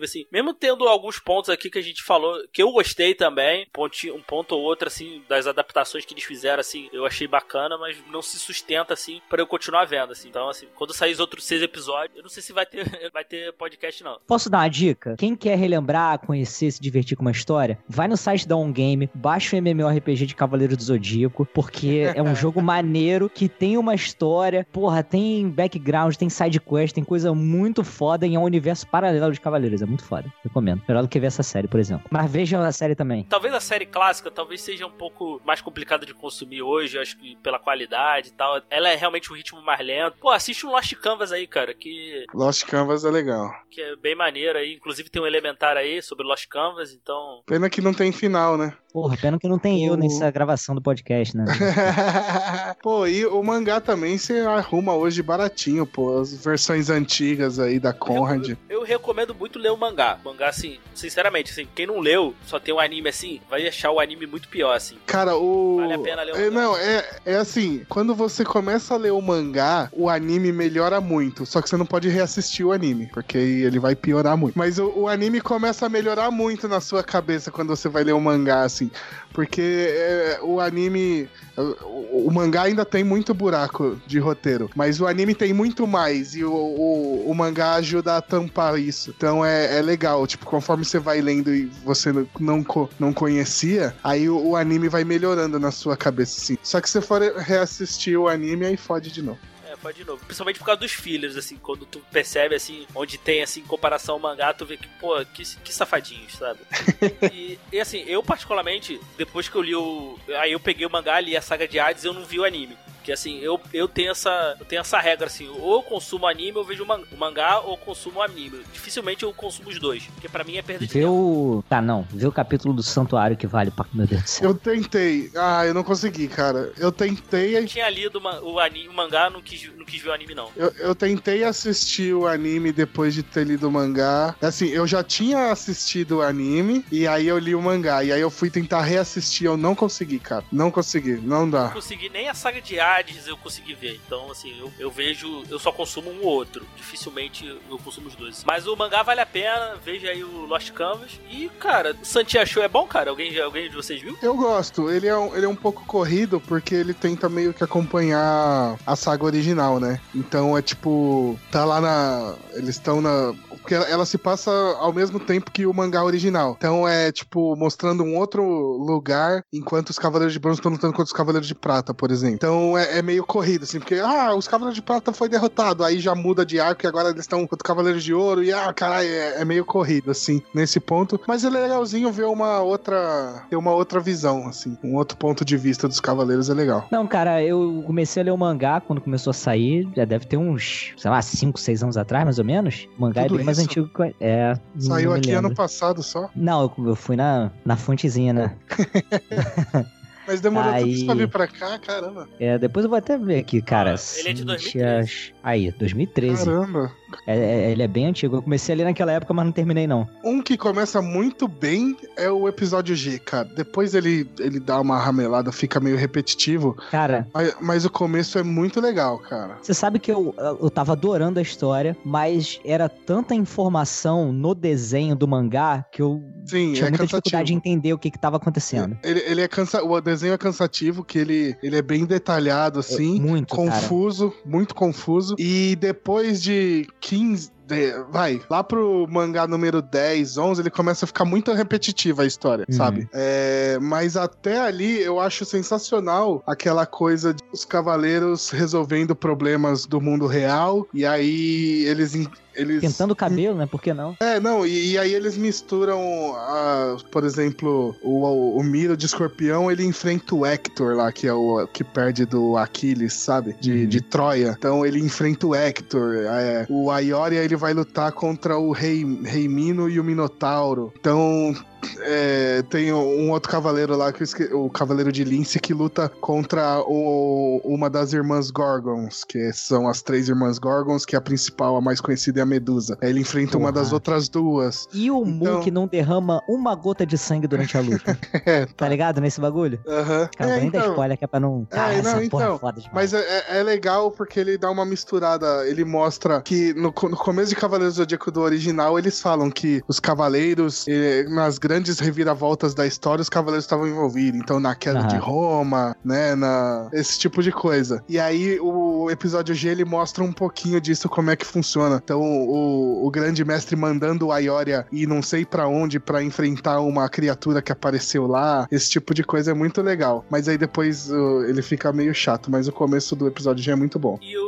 assim. Mesmo tendo alguns pontos aqui que a gente falou, que eu gostei também, um ponto ou outro, assim, das adaptações que eles fizeram, assim, eu achei bacana, mas não se sustenta, assim, pra eu continuar vendo, assim. Então, assim, quando sair os outros seis episódios, eu não sei se vai ter, vai ter podcast, não. Posso dar uma dica? Quem quer relembrar, conhecer, se divertir com uma história, vai no site da On Game, baixa o MMORPG de Cavaleiro do Zodíaco, porque é um jogo maneiro que tem uma história, porra, tem background, tem side quest, tem coisa muito foda e é um universo paralelo de É muito foda. Recomendo. Melhor do que ver essa série, por exemplo. Mas vejam a série também. Talvez a série clássica talvez seja um pouco mais complicada de consumir hoje, acho que pela qualidade e tal. Ela é realmente um ritmo mais lento. Pô, assiste um Lost Canvas aí, cara, que Lost Canvas é legal. que é bem maneiro aí. Inclusive tem um elementar aí sobre Lost Canvas, então. Pena que não tem final, né? Porra, pena que não tem eu O- nessa gravação do podcast, né? pô, e o mangá também você arruma hoje baratinho, pô. As versões antigas aí da Conrad. Eu, eu recomendo muito ler o mangá. Mangá, assim, sinceramente, assim, quem não leu, só tem um anime assim, vai achar o anime muito pior, assim. Cara, o. Vale a pena ler o É, mangá. não, é, é assim, quando você começa a ler o mangá, o anime melhora muito. Só que você não pode reassistir o anime, porque aí ele vai piorar muito. Mas o, o anime começa a melhorar muito na sua cabeça quando você vai ler o mangá, assim. Porque é, o anime. O, o mangá ainda tem muito buraco de roteiro, mas o anime tem muito mais e o, o, o mangá ajuda a tampar isso. Então é, é legal, tipo, conforme você vai lendo e você não- não, co- não conhecia, aí o, o anime vai melhorando na sua cabeça, assim. Só que se for reassistir o anime, aí fode de novo. Pode de novo. Principalmente por causa dos fillers, assim, quando tu percebe, assim, onde tem, assim, comparação ao mangá, tu vê que, pô, que, que safadinhos, sabe? e, e, assim, eu particularmente, depois que eu li o... Aí eu peguei o mangá, li a saga de Hades, eu não vi o anime. Porque, assim, eu, eu, tenho essa, eu tenho essa regra, assim, ou eu consumo anime, ou vejo mangá, ou eu consumo anime. Dificilmente eu consumo os dois, porque pra mim é perda de Vê tempo. o. Tá, não. Vê o capítulo do Santuário que vale pra. Meu Deus do céu. Eu tentei. Ah, eu não consegui, cara. Eu tentei. Eu tinha lido o, anime, o mangá, não quis, não quis ver o anime, não. Eu, eu tentei assistir o anime depois de ter lido o mangá. Assim, eu já tinha assistido o anime e aí eu li o mangá. E aí eu fui tentar reassistir, eu não consegui, cara. Não consegui, não dá. não consegui nem a saga de Eu consegui ver. Então, assim, eu, eu vejo, eu só consumo um ou outro. Dificilmente eu consumo os dois. Mas o mangá vale a pena, veja aí o Lost Canvas. E, cara, Santia Show é bom, cara? Alguém, alguém de vocês viu? Eu gosto, ele é, um, ele é um pouco corrido porque ele tenta meio que acompanhar a saga original, né? Então é tipo, tá lá na. Eles estão na. Porque ela, ela se passa ao mesmo tempo que o mangá original. Então é tipo, mostrando um outro lugar enquanto os Cavaleiros de Bronze estão lutando contra os Cavaleiros de Prata, por exemplo. Então é, é meio corrido, assim, porque, ah, os Cavaleiros de Prata foi derrotado, aí já muda de arco e agora eles estão contra os Cavaleiros de Ouro, e ah, caralho, é, é meio corrido, assim, nesse ponto. Mas é legalzinho ver uma outra. ter uma outra visão, assim, um outro ponto de vista dos Cavaleiros é legal. Não, cara, eu comecei a ler o mangá quando começou a sair. Já deve ter uns, sei lá, 5, 6 anos atrás, mais ou menos. O mangá Tudo é bem mais isso? antigo que. É. Saiu aqui lembro. ano passado só. Não, eu, eu fui na, na fontezinha, né? Mas demorou Aí- tudo isso pra vir pra cá, caramba. É, depois eu vou até ver aqui, cara. Ah, ele é de Cintia- 2013. Aí, 2013. Caramba. É, é- ele é bem antigo. Eu comecei ali naquela época, mas não terminei, não. Um que começa muito bem é o episódio G, cara. Depois ele, ele dá uma ramelada, fica meio repetitivo. Cara, Mas, mas o começo é muito legal, cara. Você sabe que eu, eu tava adorando a história, mas era tanta informação no desenho do mangá que eu Sim, tinha é muita cansativo. dificuldade de entender o que que tava acontecendo. Ele, ele é cansa... O desenho é cansativo, que ele, ele é bem detalhado, assim. É muito, cara. confuso, muito confuso. E depois de 15. de- vai, lá pro mangá número 10, 11, ele começa a ficar muito repetitiva a história, Uhum. sabe? É, mas até ali eu acho sensacional aquela coisa de os cavaleiros resolvendo problemas do mundo real e aí eles. Eles Pintando o cabelo, né? Por que não? é, não, e, e aí eles misturam, a, por exemplo, o, o Miro de escorpião, ele enfrenta o Hector lá, que é o que perde do Aquiles, sabe? De, Uhum. de Troia. Então ele enfrenta o Hector. é, o Aioria, ele vai lutar contra o Rei, Rei Mino e o Minotauro. Então... é, tem um outro cavaleiro lá, que esque- o Cavaleiro de Lince, que luta contra o- uma das irmãs Gorgons, que são as três irmãs Gorgons, que a principal, a mais conhecida, é a Medusa. Ele enfrenta uma Porra. das outras duas. E o Mu Então- que não derrama uma gota de sangue durante a luta. É, tá ligado nesse bagulho? Aham. Cara, É, nem então, spoiler que é pra não. Cara, não, essa porra é então, foda demais. Mas é, é- é legal porque ele dá uma misturada. Ele mostra que no, no começo de Cavaleiros do Zodíaco do original, eles falam que os cavaleiros, eh, nas grandes reviravoltas da história, os cavaleiros estavam envolvidos. Então, na queda Aham. de Roma, né? Na, esse tipo de coisa. E aí, o episódio G ele mostra um pouquinho disso, como é que funciona. Então, o, o grande mestre mandando o Aioria ir não sei pra onde pra enfrentar uma criatura que apareceu lá. Esse tipo de coisa é muito legal. Mas aí depois ele fica meio chato. Mas o começo do episódio já é muito bom. E o.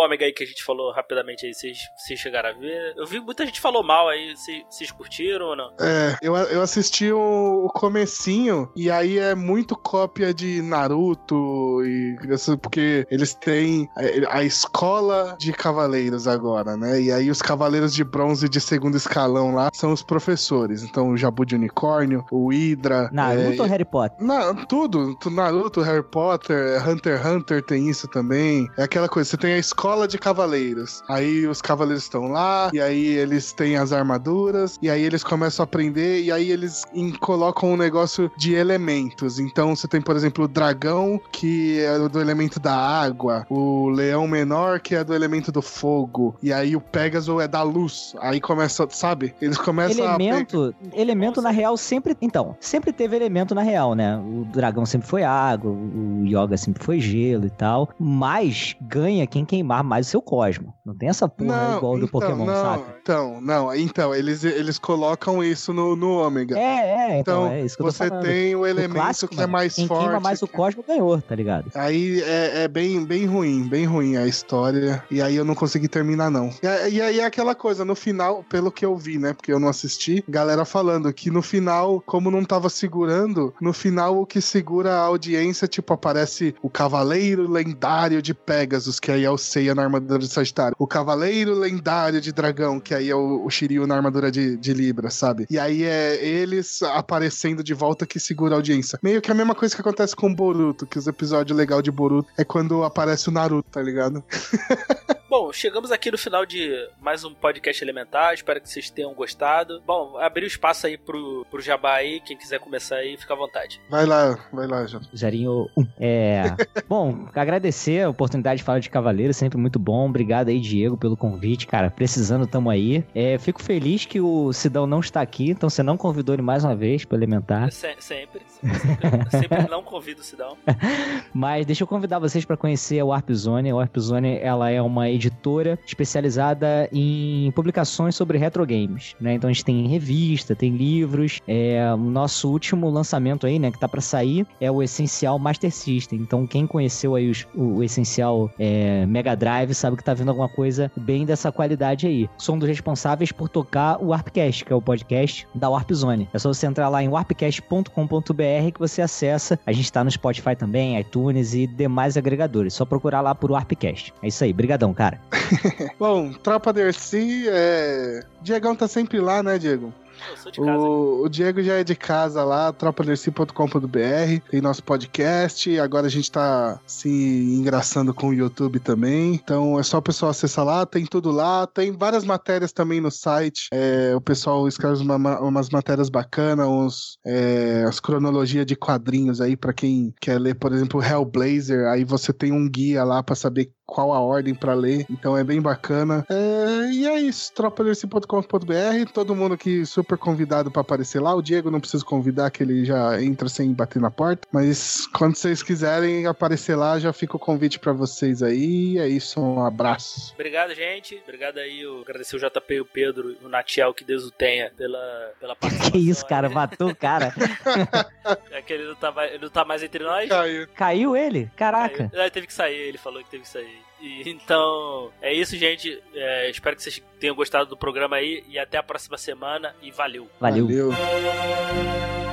O Ômega aí que a gente falou rapidamente aí, vocês, vocês chegaram a ver? Eu vi muita gente falou mal aí, vocês, vocês curtiram ou não? É, eu, eu assisti o, o comecinho e aí é muito cópia de Naruto e porque eles têm a, a escola de cavaleiros agora, né? E aí os cavaleiros de bronze de segundo escalão lá são os professores. Então o Jabu de Unicórnio, o Hydra, Naruto é, ou Harry Potter? Na, tudo, tu- Naruto, Harry Potter, Hunter x Hunter tem isso também. É aquela coisa, você tem a escola de cavaleiros. Aí os cavaleiros estão lá, e aí eles têm as armaduras, e aí eles começam a aprender, e aí eles colocam um negócio de elementos. Então você tem, por exemplo, o dragão, que é do elemento da água, o leão menor, que é do elemento do fogo, e aí o Pégaso é da luz. Aí começa, sabe? Eles começam a. Elemento, elemento na real sempre. Então, sempre teve elemento na real, né? O dragão sempre foi água, o Yoga sempre foi gelo e tal. Mas ganha quem queimar mais o seu cosmo. Não tem essa porra igual do então, Pokémon, não, sabe? Então, não, então, eles, eles colocam isso no, no ômega. É, é, então, Então, é isso que Você falando. tem o elemento clássico, que é mais quem forte. queima mais o cosmo ganhou, tá ligado? Aí é, é bem, bem ruim, bem ruim a história. E aí eu não consegui terminar, não. E, e aí é aquela coisa, no final, pelo que eu vi, né? Porque eu não assisti, galera falando que no final, como não tava segurando, no final o que segura a audiência, tipo, aparece o Cavaleiro Lendário de Pegasus, que aí é o Seiya na armadura de Sagitário. O Cavaleiro Lendário de Dragão, que aí é o, o Shiryu na armadura de, de Libra, sabe? E aí é eles aparecendo de volta que segura a audiência. Meio que a mesma coisa que acontece com Boruto, que os episódios legais de Boruto é quando aparece o Naruto, tá ligado? Bom, chegamos aqui no final de mais um podcast elementar. Espero que vocês tenham gostado. Bom, abrir o espaço aí pro, pro Jabá aí. Quem quiser começar aí, fica à vontade. Vai lá, vai lá, já. Zerinho 1. É. bom, agradecer a oportunidade de falar de Cavaleiro, sempre muito bom. Obrigado aí, Diego, pelo convite, cara. Precisando, tamo aí. É, fico feliz que o Sidão não está aqui, então você não convidou ele mais uma vez pro Elementar. Se- sempre, sempre, sempre não convido o Sidão. Mas deixa eu convidar vocês para conhecer a Warp Zone. A Warp Zone ela é uma editora especializada em publicações sobre retro games, né? Então a gente tem revista, tem livros. É, o nosso último lançamento aí, né, que tá para sair, é o Essencial Master System. Então quem conheceu aí os- o, o Essencial é, Mega Drive sabe que tá vendo alguma coisa bem dessa qualidade aí. Sou um dos responsáveis por tocar o Warpcast, que é o podcast da Warp Zone. É só você entrar lá em warpcast.com.br que você acessa. A gente tá no Spotify também, iTunes e demais agregadores. Só procurar lá por Warpcast. É isso aí, brigadão, cara. Bom, Tropa Dercy, é... Diegão tá sempre lá, né, Diego? Eu sou de casa. O, o Diego já é de casa lá, tropaderci.com.br, tem nosso podcast, agora a gente tá se engraçando com o YouTube também, então é só o pessoal acessar lá, tem tudo lá, tem várias matérias também no site, é, o pessoal escreve uma- uma- umas matérias bacanas, uns, é, as cronologias de quadrinhos aí pra quem quer ler, por exemplo, Hellblazer, aí você tem um guia lá pra saber qual a ordem pra ler, então é bem bacana. É, e é isso, tropaderci.com.br, todo mundo aqui super convidado pra aparecer lá. O Diego não precisa convidar, que ele já entra sem bater na porta, mas quando vocês quiserem aparecer lá, já fica o convite pra vocês aí. É isso, um abraço. Obrigado, gente. Obrigado aí. Eu agradecer o JP e o Pedro e o Natiel, que Deus o tenha, pela, pela participação. Que isso, cara? Matou o cara. É que ele não tá mais, ele não tá mais entre nós. Caiu. Caiu ele? Caraca. Aí, aí teve que sair, ele falou que teve que sair. E, então, é isso, gente. É, espero que vocês tenham gostado do programa aí. E até a próxima semana. E valeu. Valeu. Valeu.